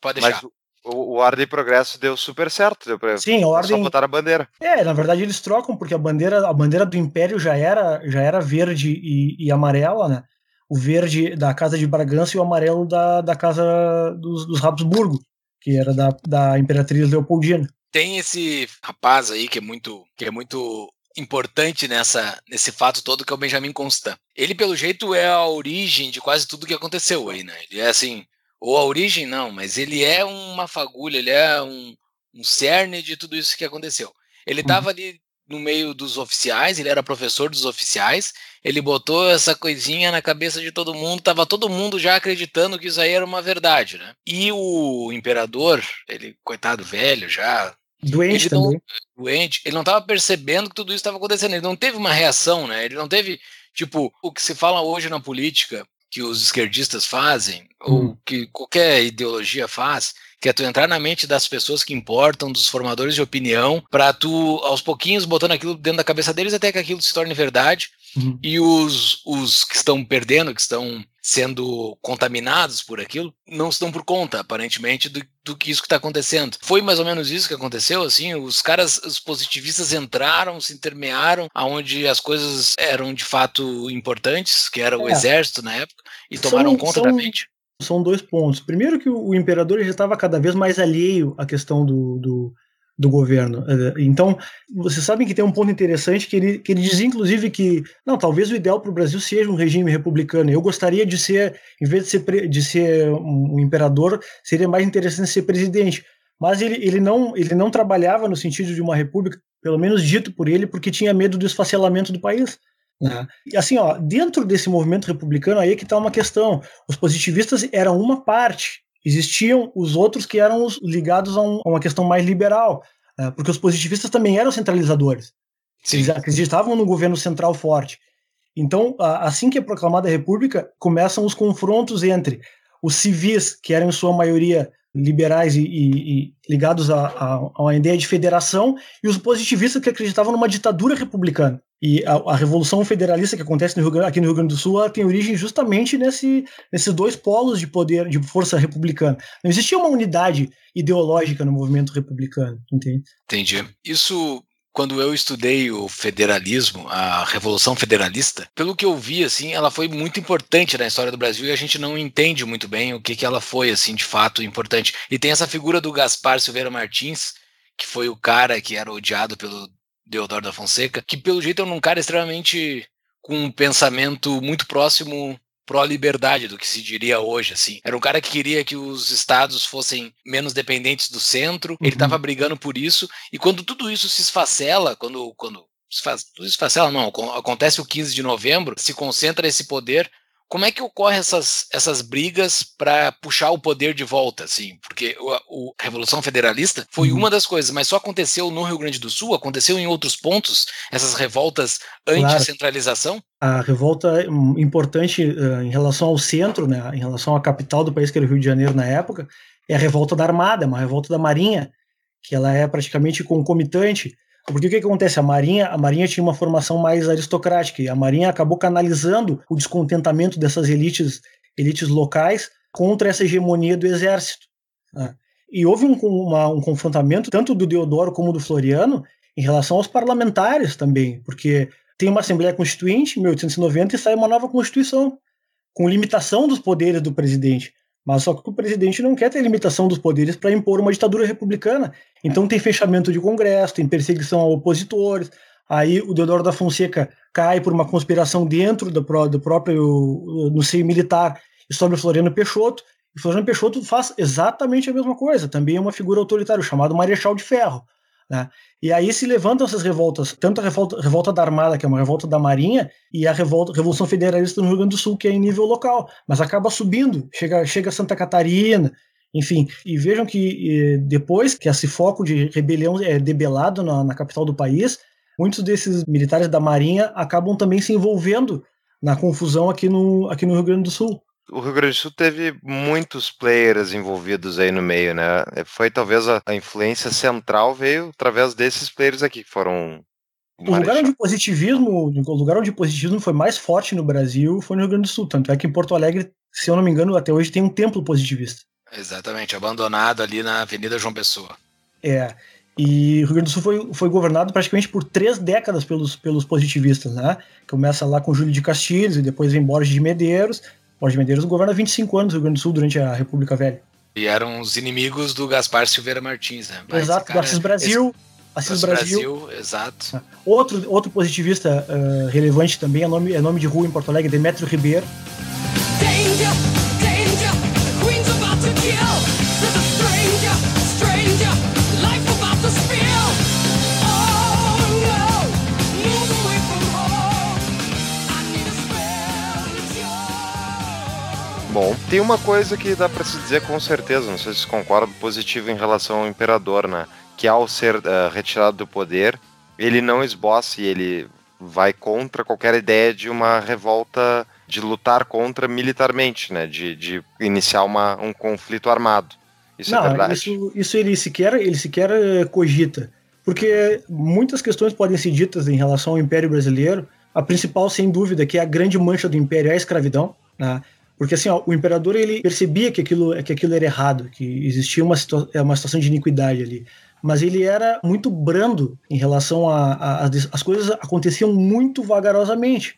pode deixar. Mas o, o Ordem e Progresso deu super certo. Deu pra, Sim, a só ordem. botar a bandeira. É, na verdade eles trocam, porque a bandeira, a bandeira do Império já era, já era verde e, e amarela, né? O verde da Casa de Bragança e o amarelo da, da Casa dos, dos Habsburgo, que era da, da Imperatriz Leopoldina. Tem esse rapaz aí que é muito, que é muito importante nessa, nesse fato todo, que é o Benjamin Constant. Ele, pelo jeito, é a origem de quase tudo que aconteceu aí, né? Ele é assim, ou a origem não, mas ele é uma fagulha, ele é um, um cerne de tudo isso que aconteceu. Ele estava ali no meio dos oficiais, ele era professor dos oficiais, ele botou essa coisinha na cabeça de todo mundo, tava todo mundo já acreditando que isso aí era uma verdade, né? E o imperador, ele, coitado velho já, Doente Ele não- também. doente, ele não estava percebendo que tudo isso estava acontecendo. Ele não teve uma reação, né? Ele não teve, tipo, o que se fala hoje na política, que os esquerdistas fazem, ou que qualquer ideologia faz, que é tu entrar na mente das pessoas que importam, dos formadores de opinião, para tu, aos pouquinhos, botando aquilo dentro da cabeça deles até que aquilo se torne verdade. Uhum. E os, os que estão perdendo, que estão sendo contaminados por aquilo, não se dão por conta, aparentemente, do, do que isso que está acontecendo. Foi mais ou menos isso que aconteceu, assim, os caras, os positivistas entraram, se intermearam, aonde as coisas eram de fato importantes, que era o É. exército na época, e São- tomaram conta da são- mente. São dois pontos. Primeiro que o, o imperador já estava cada vez mais alheio à questão do, do, do governo. Eh, Então, vocês sabem que tem um ponto interessante que ele, que ele dizia, inclusive, que não, talvez o ideal para o Brasil seja um regime republicano. Eu gostaria de ser, em vez de ser, de ser um imperador, seria mais interessante ser presidente. Mas ele, ele, não, ele não trabalhava no sentido de uma república, pelo menos dito por ele, porque tinha medo do esfacelamento do país. né? E assim, ó, dentro desse movimento republicano, aí é que está uma questão. Os positivistas eram uma parte, existiam os outros que eram os ligados a, um- a uma questão mais liberal, né? porque os positivistas também eram centralizadores. Sim. Eles acreditavam no governo central forte. Então, assim que é proclamada a República, começam os confrontos entre os civis, que eram em sua maioria liberais e, e- e ligados a, a, a uma ideia de federação, e os positivistas que acreditavam numa ditadura republicana. E a, a Revolução Federalista que acontece no Rio aqui no Rio Grande do Sul tem origem justamente nesse, nesses dois polos de poder, de força republicana. Não existia uma unidade ideológica no movimento republicano, entende? Entendi. Isso, quando eu estudei o federalismo, a Revolução Federalista, pelo que eu vi, assim, ela foi muito importante na história do Brasil e a gente não entende muito bem o que, que ela foi, assim, de fato importante. E tem essa figura do Gaspar Silveira Martins, que foi o cara que era odiado pelo Deodoro da Fonseca, que pelo jeito é um cara extremamente com um pensamento muito próximo pró-liberdade do que se diria hoje, assim. Era um cara que queria que os estados fossem menos dependentes do centro, ele Uhum. estava brigando por isso, e quando tudo isso se esfacela, quando, quando se tudo isso esfacela, não, acon- acontece o 15 de novembro, se concentra esse poder, como é que ocorre essas, essas brigas para puxar o poder de volta, assim? Porque o, o a Revolução Federalista foi Uhum. uma das coisas, mas só aconteceu no Rio Grande do Sul, aconteceu em outros pontos, essas revoltas Claro. anti-centralização? A revolta importante uh, em relação ao centro, né, em relação à capital do país, que era o Rio de Janeiro na época, é a revolta da Armada, uma revolta da Marinha, que ela é praticamente concomitante. Porque o que, que acontece? A Marinha, a Marinha tinha uma formação mais aristocrática e a Marinha acabou canalizando o descontentamento dessas elites, elites locais contra essa hegemonia do exército. Né? E houve um, uma, um confrontamento tanto do Deodoro como do Floriano em relação aos parlamentares também, porque tem uma Assembleia Constituinte em 1890 e sai uma nova Constituição, com limitação dos poderes do presidente. Mas só que o presidente não quer ter limitação dos poderes para impor uma ditadura republicana. Então tem fechamento de Congresso, tem perseguição a opositores. Aí o Deodoro da Fonseca cai por uma conspiração dentro do, do próprio no seio militar e sobre o Floriano Peixoto. E Floriano Peixoto faz exatamente a mesma coisa. Também é uma figura autoritária chamado Marechal de Ferro. Né? E aí se levantam essas revoltas, tanto a revolta, revolta, da Armada, que é uma revolta da Marinha, e a revolta, Revolução Federalista no Rio Grande do Sul, que é em nível local, mas acaba subindo, chega, chega a Santa Catarina, enfim. E vejam que depois que esse foco de rebelião é debelado na, na capital do país, muitos desses militares da Marinha acabam também se envolvendo na confusão aqui no, aqui no Rio Grande do Sul o Rio Grande do Sul teve muitos players envolvidos aí no meio, né? Foi talvez a, a influência central veio através desses players aqui que foram o lugar onde o positivismo, o lugar onde o positivismo foi mais forte no Brasil foi no Rio Grande do Sul. Tanto é que em Porto Alegre, se eu não me engano, até hoje tem um templo positivista. Exatamente, abandonado ali na Avenida João Pessoa. É. E o Rio Grande do Sul foi, foi governado praticamente por três décadas pelos, pelos positivistas, né? Começa lá com Júlio de Castilhos e depois vem Borges de Medeiros Borges Medeiros governa 25 anos no Rio Grande do Sul durante a República Velha. E eram os inimigos do Gaspar Silveira Martins, né? Mas exato, do Assis Brasil. Esse... Assis Brasil. Brasil. exato. Ah, outro, outro positivista uh, relevante também é nome, é nome de rua em Porto Alegre, Demetrio Ribeiro. Danger, Bom, tem uma coisa que dá para se dizer com certeza, não sei se concorda, positivo em relação ao imperador, né? Que ao ser uh, retirado do poder, ele não esboça e ele vai contra qualquer ideia de uma revolta, de lutar contra militarmente, né? De, de iniciar uma, um conflito armado. Isso é não, é verdade. Isso, isso ele sequer, ele sequer eh, cogita. Porque muitas questões podem ser ditas em relação ao Império Brasileiro. A principal, sem dúvida, que é a grande mancha do Império é a escravidão. Né? Porque assim, ó, o imperador ele percebia que aquilo, que aquilo era errado, que existia uma, situa uma situação de iniquidade ali. Mas ele era muito brando em relação a, a, a as coisas aconteciam muito vagarosamente,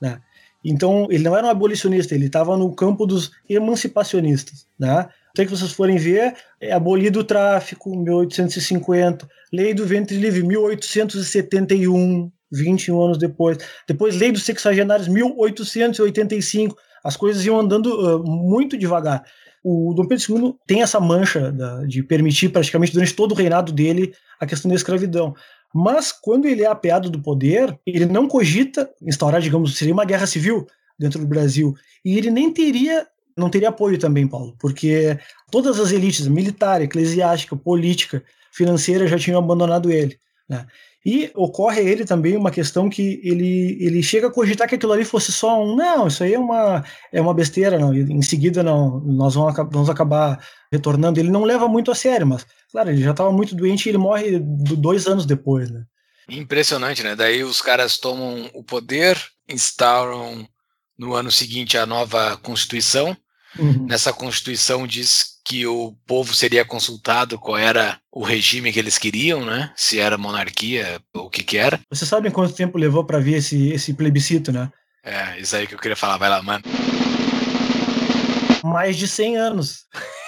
né? Então ele não era um abolicionista, ele estava no campo dos emancipacionistas, né? Até que vocês forem ver, é abolido o tráfico, 1850, lei do ventre livre, 1871, 21 anos depois. Depois, lei dos sexagenários, 1885 as coisas iam andando uh, muito devagar. O Dom Pedro II tem essa mancha da, de permitir praticamente durante todo o reinado dele a questão da escravidão. Mas quando ele é apeado do poder, ele não cogita instaurar, digamos, seria uma guerra civil dentro do Brasil. E ele nem teria, não teria apoio também, Paulo, porque todas as elites, militar, eclesiástica, política, financeira, já tinham abandonado ele. Né? E ocorre a ele também uma questão que ele, ele chega a cogitar que aquilo ali fosse só um. Não, isso aí é uma, é uma besteira, não. em seguida, não, nós vamos, vamos acabar retornando. Ele não leva muito a sério, mas, claro, ele já estava muito doente e ele morre dois anos depois, né? Impressionante, né? Daí os caras tomam o poder, instauram no ano seguinte a nova Constituição. Uhum. Nessa Constituição diz que o povo seria consultado qual era o regime que eles queriam, né? Se era monarquia ou o que que era. Você sabe quanto tempo levou para ver esse, esse plebiscito, né? É, isso aí que eu queria falar. Vai lá, mano. Mais de 100 anos.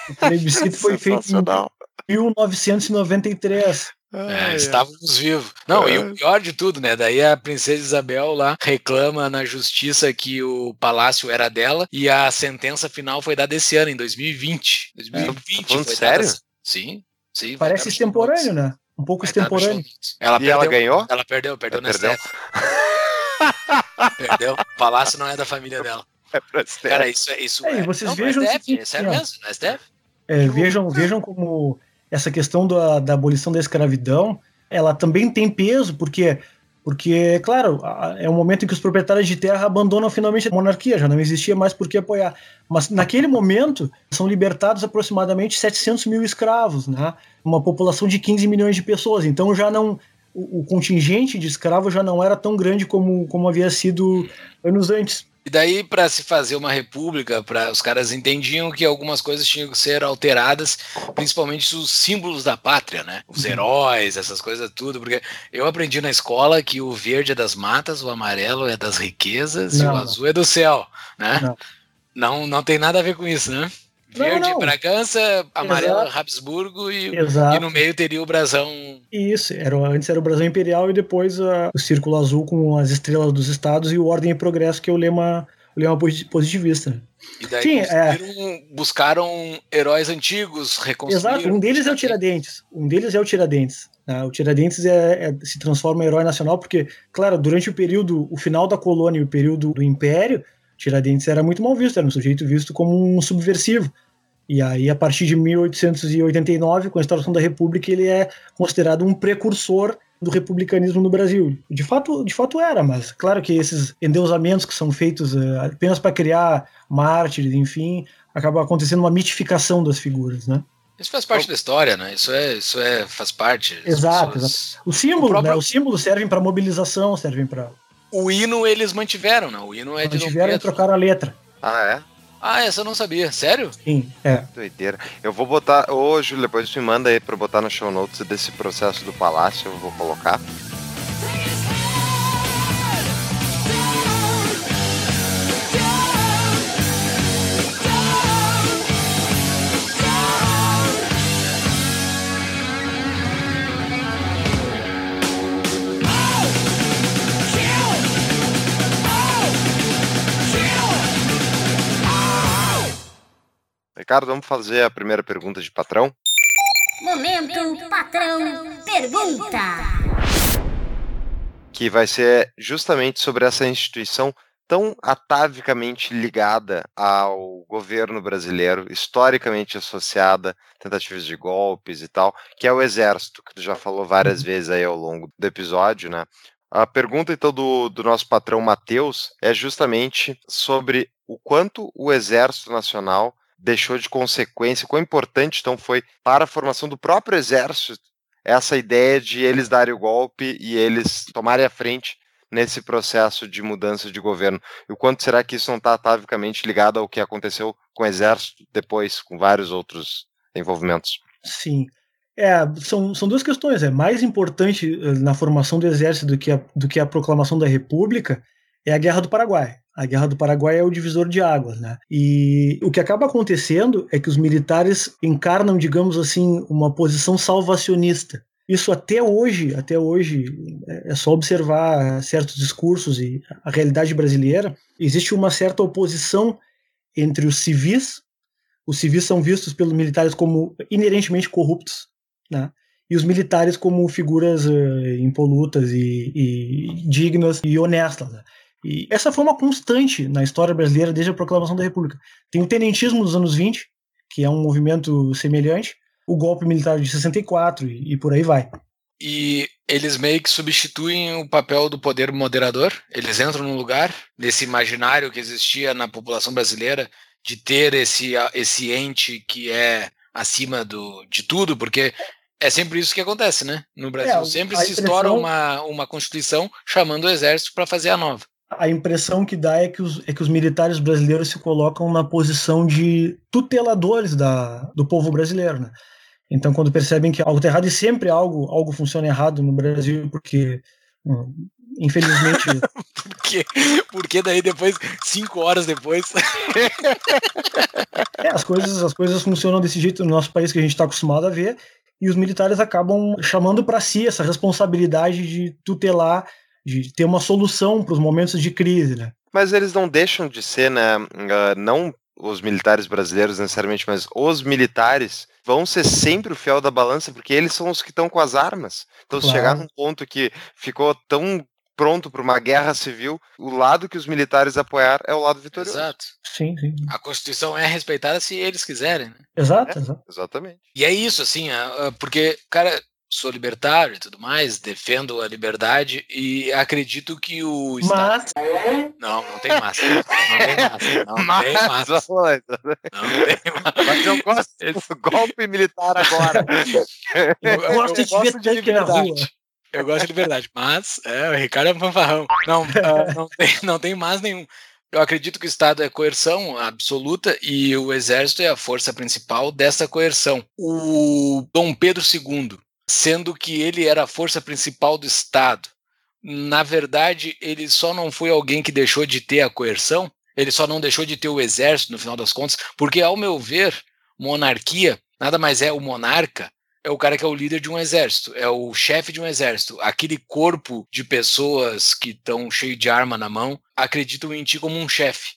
O plebiscito foi [LAUGHS] feito em 1993. É, estávamos vivos. Não, é. e o pior de tudo, né? Daí a princesa Isabel lá reclama na justiça que o palácio era dela e a sentença final foi dada esse ano, em 2020. 2020 é, foi sério? Dada... Sim, sim. Parece extemporâneo, né? Um pouco extemporâneo. Ela e perdeu, ela ganhou? Ela perdeu, perdeu ela na perdeu. perdeu. O palácio não é da família dela. [LAUGHS] É Cara, isso é. Isso é, é. vocês não, vejam. É STF, é sério mesmo? No STF? É, vejam, vejam como essa questão da, da abolição da escravidão, ela também tem peso, porque Porque, claro, é um momento em que os proprietários de terra abandonam finalmente a monarquia, já não existia mais por que apoiar. Mas naquele momento são libertados aproximadamente 700 mil escravos, né? uma população de 15 milhões de pessoas. Então já não. O, o contingente de escravos já não era tão grande como, como havia sido anos antes. E daí, para se fazer uma república, para os caras entendiam que algumas coisas tinham que ser alteradas, principalmente os símbolos da pátria, né? Os Uhum. heróis, essas coisas tudo, porque eu aprendi na escola que o verde é das matas, o amarelo é das riquezas e Não, o não. azul é do céu, né? Não. Não, não tem nada a ver com isso, né? Não, Verde não. Bragança, amarelo Exato. Habsburgo e, e Exato. no meio teria o brasão. Isso, era, antes era o Brasil Imperial e depois ah, o Círculo Azul com as estrelas dos estados e o Ordem e Progresso, que é o lema, o lema posi- positivista. E daí Sim, é. buscaram heróis antigos, reconstruíram. Exato, um deles é o Tiradentes. Um deles é o Tiradentes. né? O Tiradentes é, é- se transforma em herói nacional porque, claro, durante o período, o final da colônia e o período do Império, Tiradentes era muito mal visto, era um sujeito visto como um subversivo. E aí, a partir de 1889, com a instauração da República, ele é considerado um precursor do republicanismo no Brasil. De fato, de fato era, mas claro que esses endeusamentos que são feitos eh, apenas para criar mártires, enfim, acaba acontecendo uma mitificação das figuras, né? Isso faz parte da história, né? Isso é, isso é, faz parte. Exato, pessoas- Os símbolos, O próprio- né? Os símbolos servem para mobilização, servem para O hino eles mantiveram, né? O hino é de Dom tiveram e trocaram a letra. Ah, é? Ah, essa eu não sabia. Sério? Sim, é. Doideira. Eu vou botar. Ô, Júlio, depois tu me manda aí pra eu botar no show notes desse processo do palácio, eu vou colocar. Ricardo, vamos fazer a primeira pergunta de patrão? Momento patrão pergunta. que vai ser justamente sobre essa instituição tão atavicamente ligada ao governo brasileiro, historicamente associada a tentativas de golpes e tal, que é o Exército, que tu já falou várias vezes aí ao longo do episódio, né? A pergunta, então, do, do nosso patrão Matheus é justamente sobre o quanto o Exército Nacional deixou de consequência, quão importante, então, foi para a formação do próprio Exército essa ideia de eles darem o golpe e eles tomarem a frente nesse processo de mudança de governo. E o quanto será que isso não está atavicamente ligado ao que aconteceu com o Exército depois, com vários outros envolvimentos? Sim. É, são, são duas questões. É mais importante eh, na formação do exército do que, a, do que a proclamação da República é a Guerra do Paraguai. A Guerra do Paraguai é o divisor de águas, né? E o que acaba acontecendo é que os militares encarnam, digamos assim, uma posição salvacionista. Isso até hoje, até hoje, é é só observar certos discursos e a realidade brasileira. Existe uma certa oposição entre os civis, os civis são vistos pelos militares como inerentemente corruptos, né? E os militares como figuras eh, impolutas e, e dignas e honestas. Né? E essa foi uma constante na história brasileira desde a proclamação da República. Tem o tenentismo dos anos 20, que é um movimento semelhante, o golpe militar de 64 e, e por aí vai. E eles meio que substituem o papel do poder moderador. Eles entram no lugar, nesse imaginário que existia na população brasileira, de ter esse, esse ente que é acima do, de tudo, porque é sempre isso que acontece, né? No Brasil. É, sempre se estoura uma, uma constituição chamando o exército para fazer a nova. A impressão que dá é que os, é que os militares brasileiros se colocam na posição de tuteladores da, do povo brasileiro, né? Então, quando percebem que algo está errado, e sempre algo, algo funciona errado no Brasil, porque, hum, infelizmente, [LAUGHS] Porque, porque daí depois, cinco horas depois, [LAUGHS] É, as coisas, as coisas funcionam desse jeito no nosso país que a gente está acostumado a ver, e os militares acabam chamando para si essa responsabilidade de tutelar, de ter uma solução para os momentos de crise, né? Mas eles não deixam de ser, né? ah, não os militares brasileiros necessariamente, mas os militares vão ser sempre o fiel da balança, porque eles são os que estão com as armas. Então, se Claro. chegar num ponto que ficou tão pronto para uma guerra civil, o lado que os militares apoiar é o lado vitorioso. exato. Sim, sim. A Constituição é respeitada se eles quiserem. Né? Exato, exato. Exatamente. E é isso, assim, a- a- porque, cara, sou libertário e tudo mais, defendo a liberdade e acredito que o Estado. Mas, Não, não tem massa. Não tem massa. Não, tem massa. olha, Não tem massa. mas eu gosto desse golpe militar agora. [LAUGHS] eu gosto de ver tanque na rua. Eu gosto de liberdade, mas é, o Ricardo é um fanfarrão. Não, ah, não, tem, não tem mais nenhum. Eu acredito que o Estado é coerção absoluta e o Exército é a força principal dessa coerção. O Dom Pedro II, sendo que ele era a força principal do Estado, na verdade, ele só não foi alguém que deixou de ter a coerção, ele só não deixou de ter o Exército, no final das contas, porque, ao meu ver, monarquia nada mais é o monarca é o cara que é o líder de um exército, é o chefe de um exército. Aquele corpo de pessoas que estão cheio de arma na mão acreditam em ti como um chefe.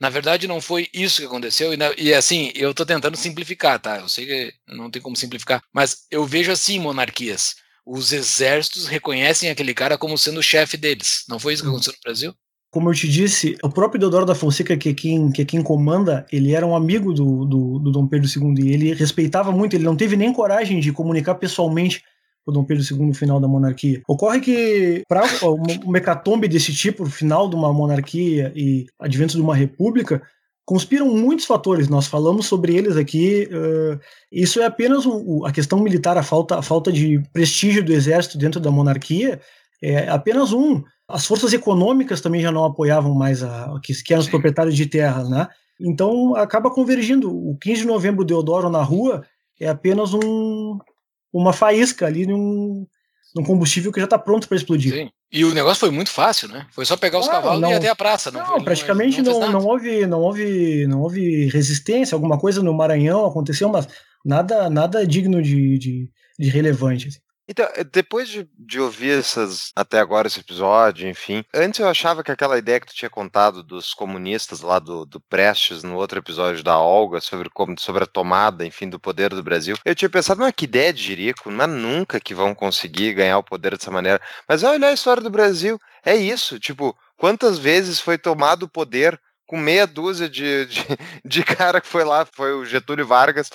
Na verdade, não foi isso que aconteceu. E, na- e, assim, eu tô tentando simplificar, tá? Eu sei que não tem como simplificar, mas eu vejo assim monarquias. Os exércitos reconhecem aquele cara como sendo o chefe deles. Não foi isso que aconteceu no Brasil? Como eu te disse, o próprio Deodoro da Fonseca, que é quem, que é quem comanda, ele era um amigo do, do, do Dom Pedro II e ele respeitava muito, ele não teve nem coragem de comunicar pessoalmente o Dom Pedro II no final da monarquia. Ocorre que, para um hecatombe desse tipo, o final de uma monarquia e advento de uma república, conspiram muitos fatores. Nós falamos sobre eles aqui. eh, isso é apenas o- a questão militar, a falta, a falta de prestígio do exército dentro da monarquia é apenas um. As forças econômicas também já não apoiavam mais a, que, que eram os proprietários de terras, né? Então acaba convergindo. O 15 de novembro, Deodoro na rua é apenas um, uma faísca ali num, num combustível que já está pronto para explodir. Sim. E o negócio foi muito fácil, né? Foi só pegar os Ah, cavalos não- e ir até a praça. Não, Não, foi- praticamente não, nada. não, houve, não, houve, não houve resistência, alguma coisa no Maranhão aconteceu, mas nada, nada digno de, de, de relevante. assim. Então, eh, depois de, de ouvir essas até agora esse episódio, enfim, antes eu achava que aquela ideia que tu tinha contado dos comunistas lá do, do Prestes no outro episódio da Olga sobre como sobre a tomada, enfim, do poder do Brasil, eu tinha pensado, não, que ideia de jirico, é nunca que vão conseguir ganhar o poder dessa maneira. Mas vai olhar a história do Brasil, é isso, tipo, quantas vezes foi tomado o poder com meia dúzia de, de, [LAUGHS] de cara que foi lá, foi o Getúlio Vargas,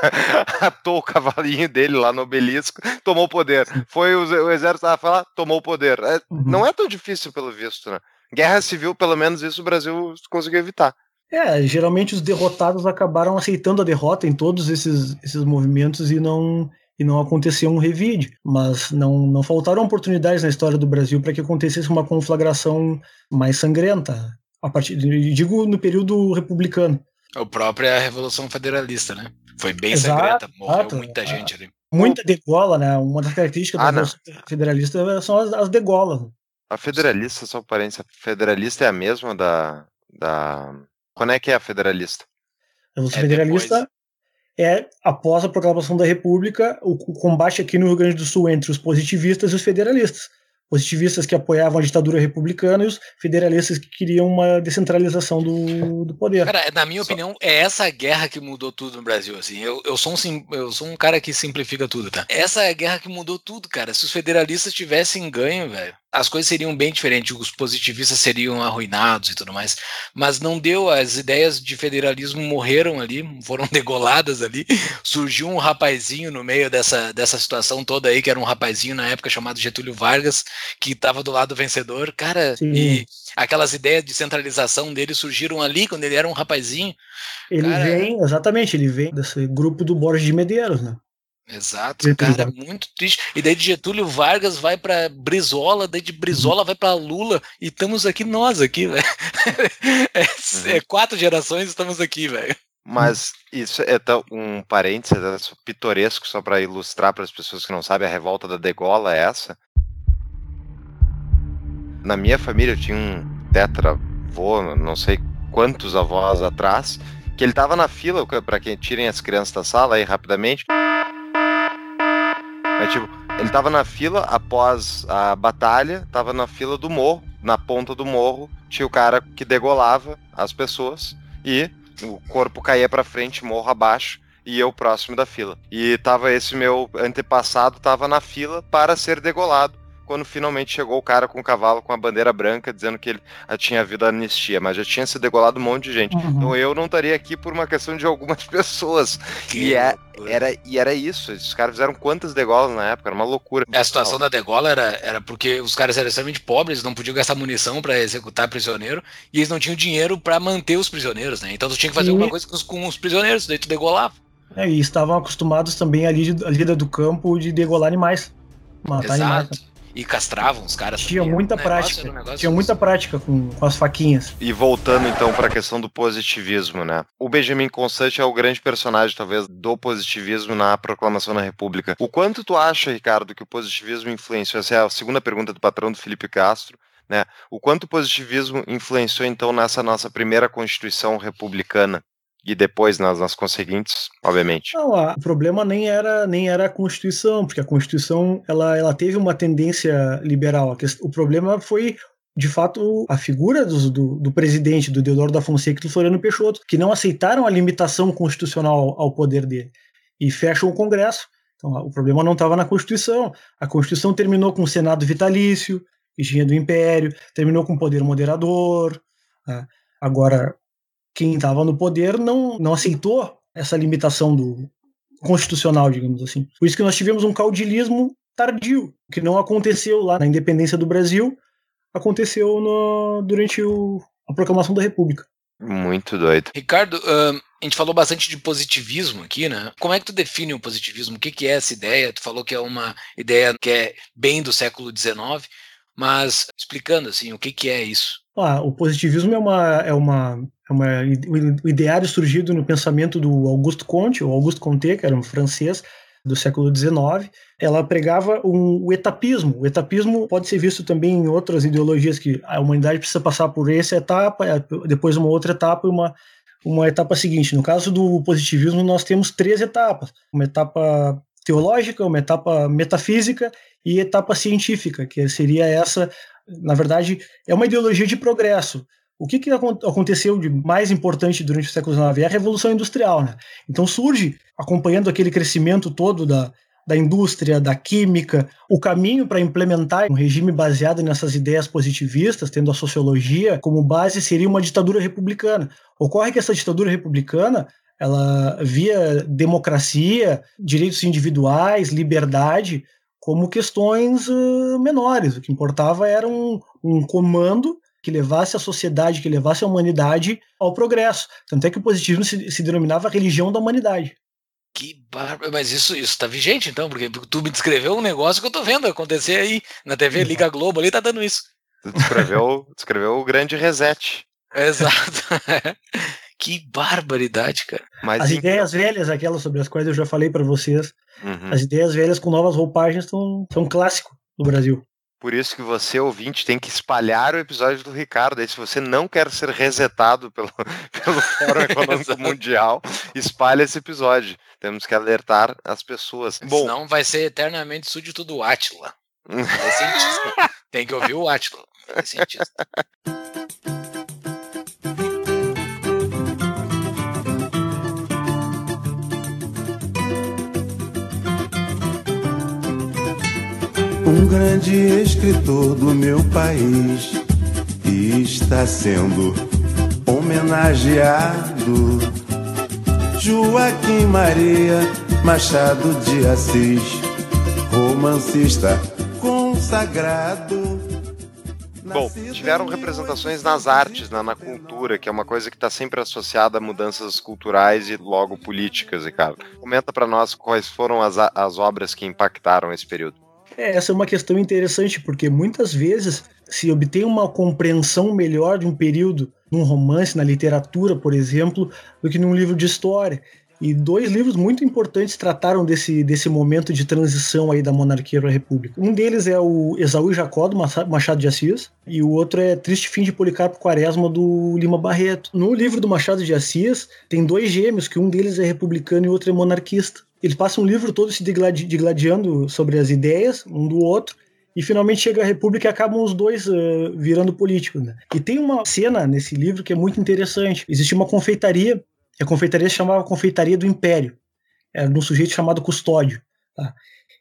[LAUGHS] atou o cavalinho dele lá no obelisco, tomou o poder. Foi o, o exército lá, foi lá, tomou o poder. É, Uhum. Não é tão difícil, pelo visto, né? Guerra civil, pelo menos isso o Brasil conseguiu evitar. É, geralmente os derrotados acabaram aceitando a derrota em todos esses, esses movimentos e não e não aconteceu um revide, mas não, não faltaram oportunidades na história do Brasil para que acontecesse uma conflagração mais sangrenta, a partir de, digo no período republicano. A própria Revolução Federalista, né? Foi bem Exato, sangrenta, morreu exato. muita Ah. gente ali. Muita degola, né? Uma das características Ah, da não. Revolução Federalista são as, as degolas. A federalista, só parênteses, a federalista é a mesma da, da. Quando é que é a federalista? A Revolução É Federalista é, após a proclamação da República, o, o combate aqui no Rio Grande do Sul entre os positivistas e os federalistas. Positivistas que apoiavam a ditadura republicana e os federalistas que queriam uma descentralização do, do poder. Cara, na minha opinião, é essa guerra que mudou tudo no Brasil, assim. Eu, eu, sou um, eu sou um cara que simplifica tudo, tá? Essa é a guerra que mudou tudo, cara. Se os federalistas tivessem ganho, velho, as coisas seriam bem diferentes. Os positivistas seriam arruinados e tudo mais. Mas não deu, as ideias de federalismo morreram ali, foram [LAUGHS] degoladas ali. Surgiu um rapazinho no meio dessa, dessa situação toda aí, que era um rapazinho na época chamado Getúlio Vargas, que tava do lado vencedor. Cara, Sim. e aquelas ideias de centralização dele surgiram ali quando ele era um rapazinho. Ele cara, vem, exatamente, ele vem desse grupo do Borges de Medeiros, né? Exato, cara, Vargas. muito triste. E daí de Getúlio Vargas vai pra Brizola, daí de Brizola vai pra Lula e estamos aqui nós aqui, [LAUGHS] velho. É, é quatro gerações estamos aqui, velho. Mas isso é tão, um parênteses é só pitoresco, só para ilustrar para as pessoas que não sabem, a revolta da degola é essa. Na minha família eu tinha um tetravô, não sei quantos avós atrás, que ele tava na fila, para quem tirem as crianças da sala aí rapidamente. Tipo, ele tava na fila após a batalha, tava na fila do morro, na ponta do morro, tinha o cara que degolava as pessoas e o corpo caía pra frente, morro abaixo, e eu próximo da fila. E tava esse meu antepassado tava na fila para ser degolado quando finalmente chegou o cara com o cavalo com a bandeira branca dizendo que ele tinha havido anistia, mas já tinha se degolado um monte de gente. Uhum. Então eu não estaria aqui por uma questão de algumas [LAUGHS] pessoas. Que E, é, era, e era isso. Os caras fizeram quantas degolas na época? Era uma loucura. A situação da degola era, era porque os caras eram extremamente pobres, não podiam gastar munição para executar prisioneiro, e eles não tinham dinheiro para manter os prisioneiros, né? Então tu tinha que fazer E- alguma coisa com os, com os prisioneiros, daí tu degolava. É, e estavam acostumados também a lida do campo de degolar animais. Matar animais. E castravam os caras. Tinha também. muita negócio prática. era um negócio- Tinha muita prática com, com as faquinhas. E voltando então para a questão do positivismo, né? O Benjamin Constant é o grande personagem, talvez, do positivismo na proclamação da República. O quanto tu acha, Ricardo, que o positivismo influenciou? Essa é a segunda pergunta do patrão do Felipe Castro, né? O quanto o positivismo influenciou então nessa nossa primeira Constituição republicana e depois nas, nas conseguintes, obviamente. Não, o problema nem era, nem era a Constituição, porque a Constituição ela, ela teve uma tendência liberal. O problema foi, de fato, a figura dos- do, do presidente, do Deodoro da Fonseca e do Floriano Peixoto, que não aceitaram a limitação constitucional ao, poder dele e fecham o Congresso. Então, o problema não estava na Constituição. A Constituição terminou com o Senado vitalício, tinha do Império, terminou com o poder moderador. né? Agora, quem estava no poder não, não aceitou essa limitação do constitucional, digamos assim. Por isso que nós tivemos um caudilismo tardio, que não aconteceu lá na independência do Brasil, aconteceu no, durante o, a proclamação da República. Muito doido. Ricardo, a gente falou bastante de positivismo aqui, né? Como é que tu define o positivismo? O que, que é essa ideia? Tu falou que é uma ideia que é bem do século XIX, mas explicando assim, o que, que é isso? Ah, o positivismo é uma é uma é uma o ideário surgido no pensamento do Auguste Comte, Auguste Comte, que era um francês do século XIX. Ela pregava um, o etapismo. O etapismo pode ser visto também em outras ideologias que a humanidade precisa passar por essa etapa, é, depois uma outra etapa e uma uma etapa seguinte. No caso do positivismo, nós temos três etapas: uma etapa teológica, uma etapa metafísica e etapa científica, que seria essa, na verdade, é uma ideologia de progresso. O que, que acon- aconteceu de mais importante durante o século XIX? É a Revolução Industrial. Né? Então surge, acompanhando aquele crescimento todo da, da indústria, da química, o caminho para implementar um regime baseado nessas ideias positivistas, tendo a sociologia como base, seria uma ditadura republicana. Ocorre que essa ditadura republicana ela via democracia, direitos individuais, liberdade como questões uh, menores. O que importava era um, um comando que levasse a sociedade, que levasse a humanidade ao progresso. Tanto é que o positivismo se, se denominava a religião da humanidade. Que bárbaro. Mas isso, isso tá vigente, então, porque tu me descreveu um negócio que eu tô vendo acontecer aí na TV Liga Globo ali, tá dando isso. Tu descreveu, [LAUGHS] descreveu o grande reset. Exato. [LAUGHS] que barbaridade, cara. Mas As em- ideias velhas, aquelas sobre as quais eu já falei para vocês, Uhum. as ideias velhas com novas roupagens são, são um clássico do Brasil. Por isso que você, ouvinte, tem que espalhar o episódio do Ricardo. Aí, se você não quer ser resetado pelo, [LAUGHS] pelo Fórum [LAUGHS] Econômico. Mundial, espalhe esse episódio. Temos que alertar as pessoas. Bom, Senão vai ser eternamente súdito do Átila. [LAUGHS] É cientista. Tem que ouvir o Átila. É cientista. Um grande escritor do meu país está sendo homenageado. Joaquim Maria Machado de Assis, romancista consagrado. Bom, tiveram representações nas artes, na, na cultura, que é uma coisa que está sempre associada a mudanças culturais e logo políticas, Ricardo. Comenta para nós quais foram as, as obras que impactaram esse período. É, essa é uma questão interessante, porque muitas vezes se obtém uma compreensão melhor de um período num romance, na literatura, por exemplo, do que num livro de história. E dois livros muito importantes trataram desse, desse momento de transição aí da monarquia para a república. Um deles é o Esaú e Jacó, do Macha- Machado de Assis, e o outro é Triste Fim de Policarpo Quaresma, do Lima Barreto. No livro do Machado de Assis, tem dois gêmeos, que um deles é republicano e o outro é monarquista. Eles passam o livro todo se digladi- digladiando sobre as ideias um do outro, e finalmente chega a República e acabam os dois eh, virando políticos. Né? E tem uma cena nesse livro que é muito interessante. Existe uma confeitaria, e a confeitaria se chamava Confeitaria do Império. Era de um sujeito chamado Custódio. tá?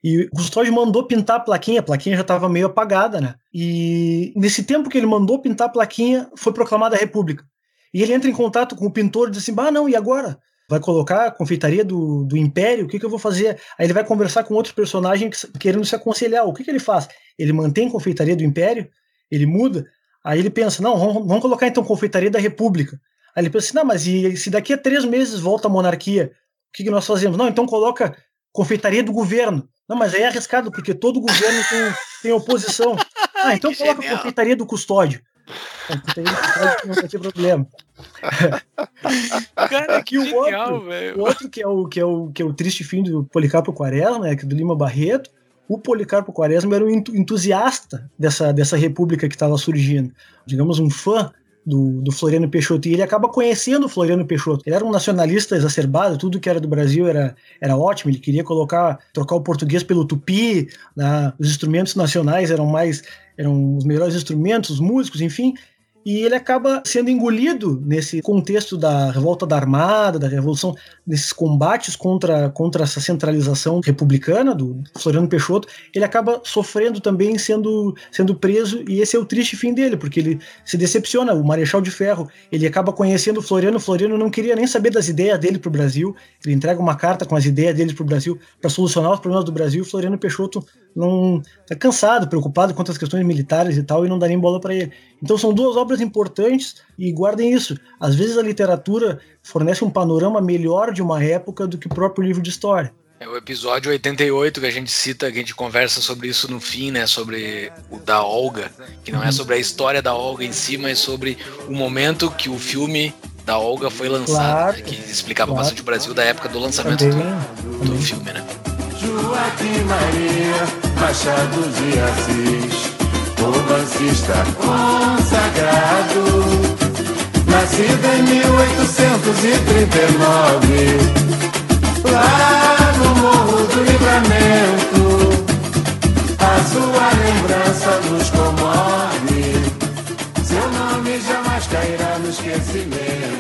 E o Custódio mandou pintar a plaquinha, a plaquinha já estava meio apagada, né? E nesse tempo que ele mandou pintar a plaquinha, foi proclamada a República. E ele entra em contato com o pintor e diz assim: ah, não, e agora? Vai colocar a confeitaria do, do Império? O que, que eu vou fazer? Aí ele vai conversar com outro personagem querendo se aconselhar. O que, que ele faz? Ele mantém a confeitaria do Império? Ele muda? Aí ele pensa: não, vamos, vamos colocar então confeitaria da República. Aí ele pensa assim: não, mas e se daqui a três meses volta a monarquia, o que, que nós fazemos? Não, então coloca confeitaria do governo. Não, mas aí é arriscado, porque todo governo tem, tem oposição. Ah, então Que coloca genial. a confeitaria do custódio. A confeitaria do custódio não vai ter problema. [LAUGHS] Cara, que o genial, outro, velho. O outro que é o, que, é o, que é o triste fim do Policarpo Quaresma, né, que é do Lima Barreto, o Policarpo Quaresma era um entu- entusiasta dessa, dessa república que estava surgindo. Digamos, um fã do, do Floriano Peixoto. E ele acaba conhecendo o Floriano Peixoto. Ele era um nacionalista exacerbado, tudo que era do Brasil era, era ótimo. Ele queria colocar, trocar o português pelo tupi, né, os instrumentos nacionais eram mais eram os melhores instrumentos, os músicos, enfim. E ele acaba sendo engolido nesse contexto da revolta da Armada, da Revolução, nesses combates contra, contra essa centralização republicana do Floriano Peixoto. Ele acaba sofrendo também, sendo, sendo preso, e esse é o triste fim dele, porque ele se decepciona. O Marechal de Ferro, ele acaba conhecendo o Floriano. O Floriano não queria nem saber das ideias dele para o Brasil. Ele entrega uma carta com as ideias dele para o Brasil, para solucionar os problemas do Brasil. O Floriano Peixoto não tá cansado, preocupado com as questões militares e tal, e não dá nem bola para ele. Então são duas obras importantes e guardem isso. Às vezes a literatura fornece um panorama melhor de uma época do que o próprio livro de história. É o episódio 88 que a gente cita, que a gente conversa sobre isso no fim, né? Sobre o da Olga, que não é sobre a história da Olga em si, mas sobre o momento que o filme da Olga foi lançado, Claro, né? que explicava claro. bastante o Brasil da época do lançamento Também, do, do também. filme, né? Joaquim Maria Machado de Assis, romancista consagrado, nascido em 1839, lá no Morro do Livramento, a sua lembrança nos comove, seu nome jamais cairá no esquecimento.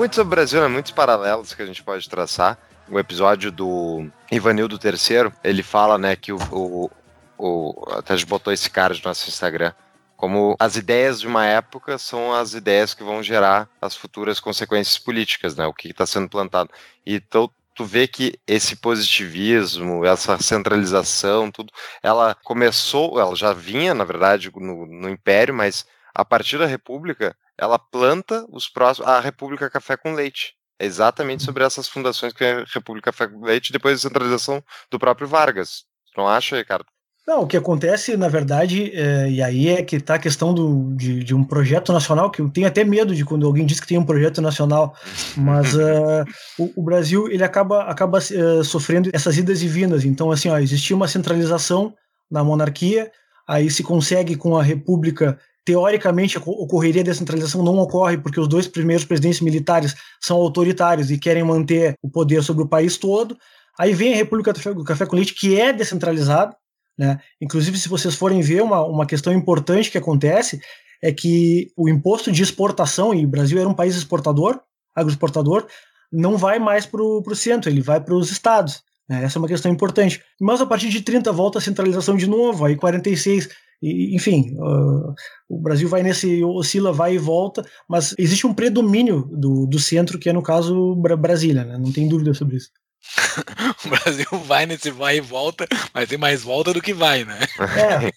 Muito sobre o Brasil, né? Muitos paralelos que a gente pode traçar. O episódio do Ivanildo III, ele fala, né, que o, o, o- Até a gente botou esse cara no nosso Instagram. Como as ideias de uma época são as ideias que vão gerar as futuras consequências políticas, né? O que está sendo plantado. Então, tu vê que esse positivismo, essa centralização, tudo, ela começou, ela já vinha, na verdade, no, no Império, mas a partir da República, ela planta os próximos, a República Café com Leite. É exatamente sobre essas fundações que é a República Café com Leite, depois da centralização do próprio Vargas. Não acha, Ricardo? Não, o que acontece, na verdade, é, e aí é que está a questão do, de, de um projeto nacional, que eu tenho até medo de quando alguém diz que tem um projeto nacional, mas uh, [LAUGHS] o, o Brasil ele acaba, acaba uh, sofrendo essas idas e vindas. Então, assim, ó, existia uma centralização na monarquia, aí se consegue com a República teoricamente ocorreria descentralização, não ocorre porque os dois primeiros presidentes militares são autoritários e querem manter o poder sobre o país todo. Aí vem a República do Café com Leite, que é descentralizada, né? Inclusive, se vocês forem ver, uma, uma questão importante que acontece é que o imposto de exportação, e o Brasil era um país exportador, agroexportador, não vai mais para o centro, ele vai para os estados. Né? Essa é uma questão importante. Mas a partir de 30 volta a centralização de novo, aí 46 e, enfim, uh, o Brasil vai nesse, oscila, vai e volta, mas existe um predomínio do, do centro, que é no caso Brasília, né? não tem dúvida sobre isso. [LAUGHS] o Brasil vai nesse vai e volta, mas tem mais volta do que vai, né? É.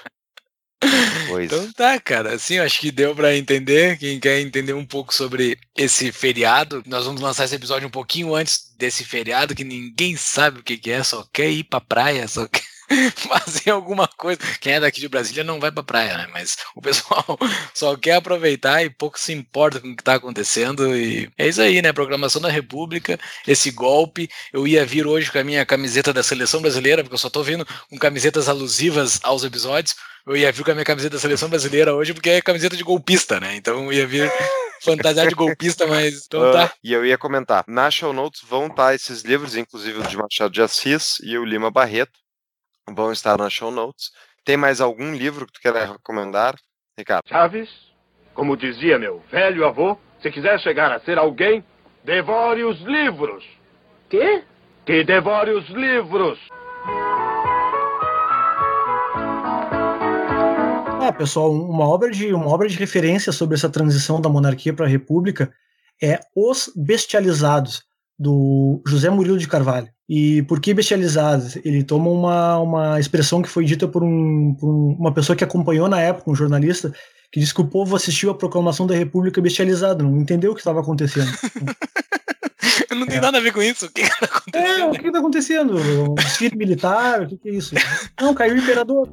[LAUGHS] Pois. Então tá, cara. Assim, eu acho que deu para entender. Quem quer entender um pouco sobre esse feriado, nós vamos lançar esse episódio um pouquinho antes desse feriado, que ninguém sabe o que, que é, só quer ir pra praia, só quer [LAUGHS] fazer alguma coisa. Quem é daqui de Brasília não vai pra praia, né? Mas o pessoal [LAUGHS] só quer aproveitar e pouco se importa com o que tá acontecendo. E é isso aí, né? Programação da República, esse golpe. Eu ia vir hoje com a minha camiseta da seleção brasileira, porque eu só tô vindo com camisetas alusivas aos episódios. Eu ia vir com a minha camiseta da seleção brasileira hoje, porque é camiseta de golpista, né? Então eu ia vir [LAUGHS] fantasiar de golpista, mas então tá. Uh, e eu ia comentar, na show notes vão estar esses livros, inclusive o de Machado de Assis e o Lima Barreto, vão estar na show notes. Tem mais algum livro que tu quer recomendar, Ricardo? Chaves, Como dizia meu velho avô, se quiser chegar a ser alguém, devore os livros. Quê? Que devore os livros. É, pessoal, uma obra de uma obra de referência sobre essa transição da monarquia para a república é Os Bestializados do José Murilo de Carvalho. E por que bestializados? Ele toma uma, uma expressão que foi dita por, um, por um, uma pessoa que acompanhou na época, um jornalista, que disse que o povo assistiu à proclamação da República bestializado, não entendeu o que estava acontecendo. [LAUGHS] não tem é. nada a ver com isso. O que está acontecendo? É, o que está acontecendo? Um desfile militar? O que, que é isso? Não, caiu o imperador.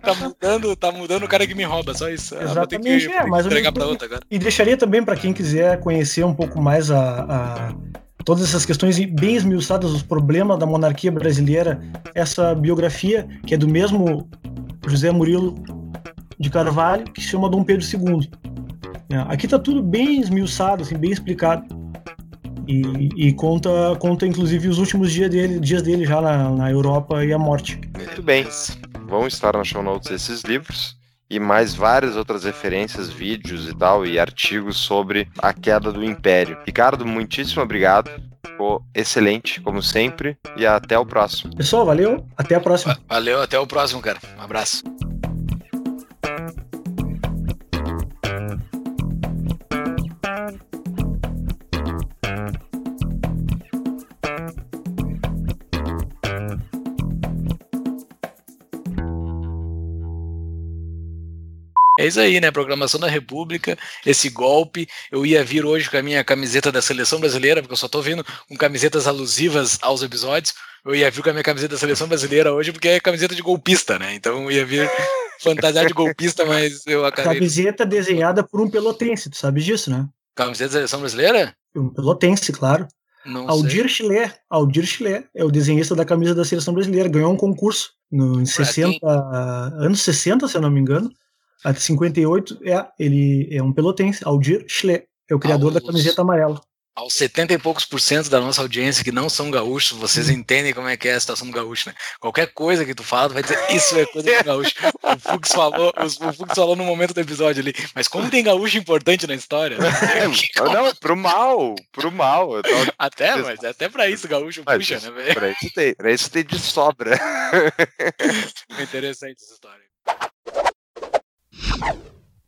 Tá mudando, tá mudando o cara que me rouba, só isso. Exatamente, que, é, mas entregar pra outra agora. E deixaria também para quem quiser conhecer um pouco mais a, a todas essas questões bem esmiuçadas, os problemas da monarquia brasileira, essa biografia, que é do mesmo José Murilo de Carvalho, que se chama Dom Pedro II. É, aqui está tudo bem esmiuçado, assim, bem explicado. E, e, conta, conta inclusive os últimos dias dele, dias dele já na, na Europa e a morte. Muito bem. Vão estar na show notes esses livros e mais várias outras referências, vídeos e tal, e artigos sobre a queda do Império. Ricardo, muitíssimo obrigado. Ficou excelente, como sempre, e até o próximo. Pessoal, valeu. Até a próxima. Valeu, até o próximo, cara. Um abraço. É isso aí, né? Programação da República, esse golpe. Eu ia vir hoje com a minha camiseta da seleção brasileira, porque eu só tô vindo com camisetas alusivas aos episódios. Eu ia vir com a minha camiseta da seleção brasileira hoje, porque é camiseta de golpista, né? Então eu ia vir [LAUGHS] fantasiar de golpista, mas eu acabei. Camiseta desenhada por um pelotense, tu sabe disso, né? Camiseta da seleção brasileira? Um pelotense, claro. Não Aldir Chile, Aldir Chile é o desenhista da camisa da seleção brasileira, ganhou um concurso no, em 60, anos 60, se eu não me engano. A de 58 é ele é um pelotense, Aldir Schle, é o criador Aos, da camiseta amarela. Aos 70 e poucos por cento da nossa audiência que não são gaúchos, vocês uhum. entendem como é que é a situação do gaúcho, né? Qualquer coisa que tu fala, tu vai dizer isso é coisa do gaúcho. [LAUGHS] O Fux falou, o Fux falou no momento do episódio ali, mas como tem gaúcho importante na história? [LAUGHS] [LAUGHS] Né? não, pro mal, pro mal. Até, mas até pra isso gaúcho mas, puxa, né, velho? Pra isso tem, pra isso tem de sobra. Interessante essa história.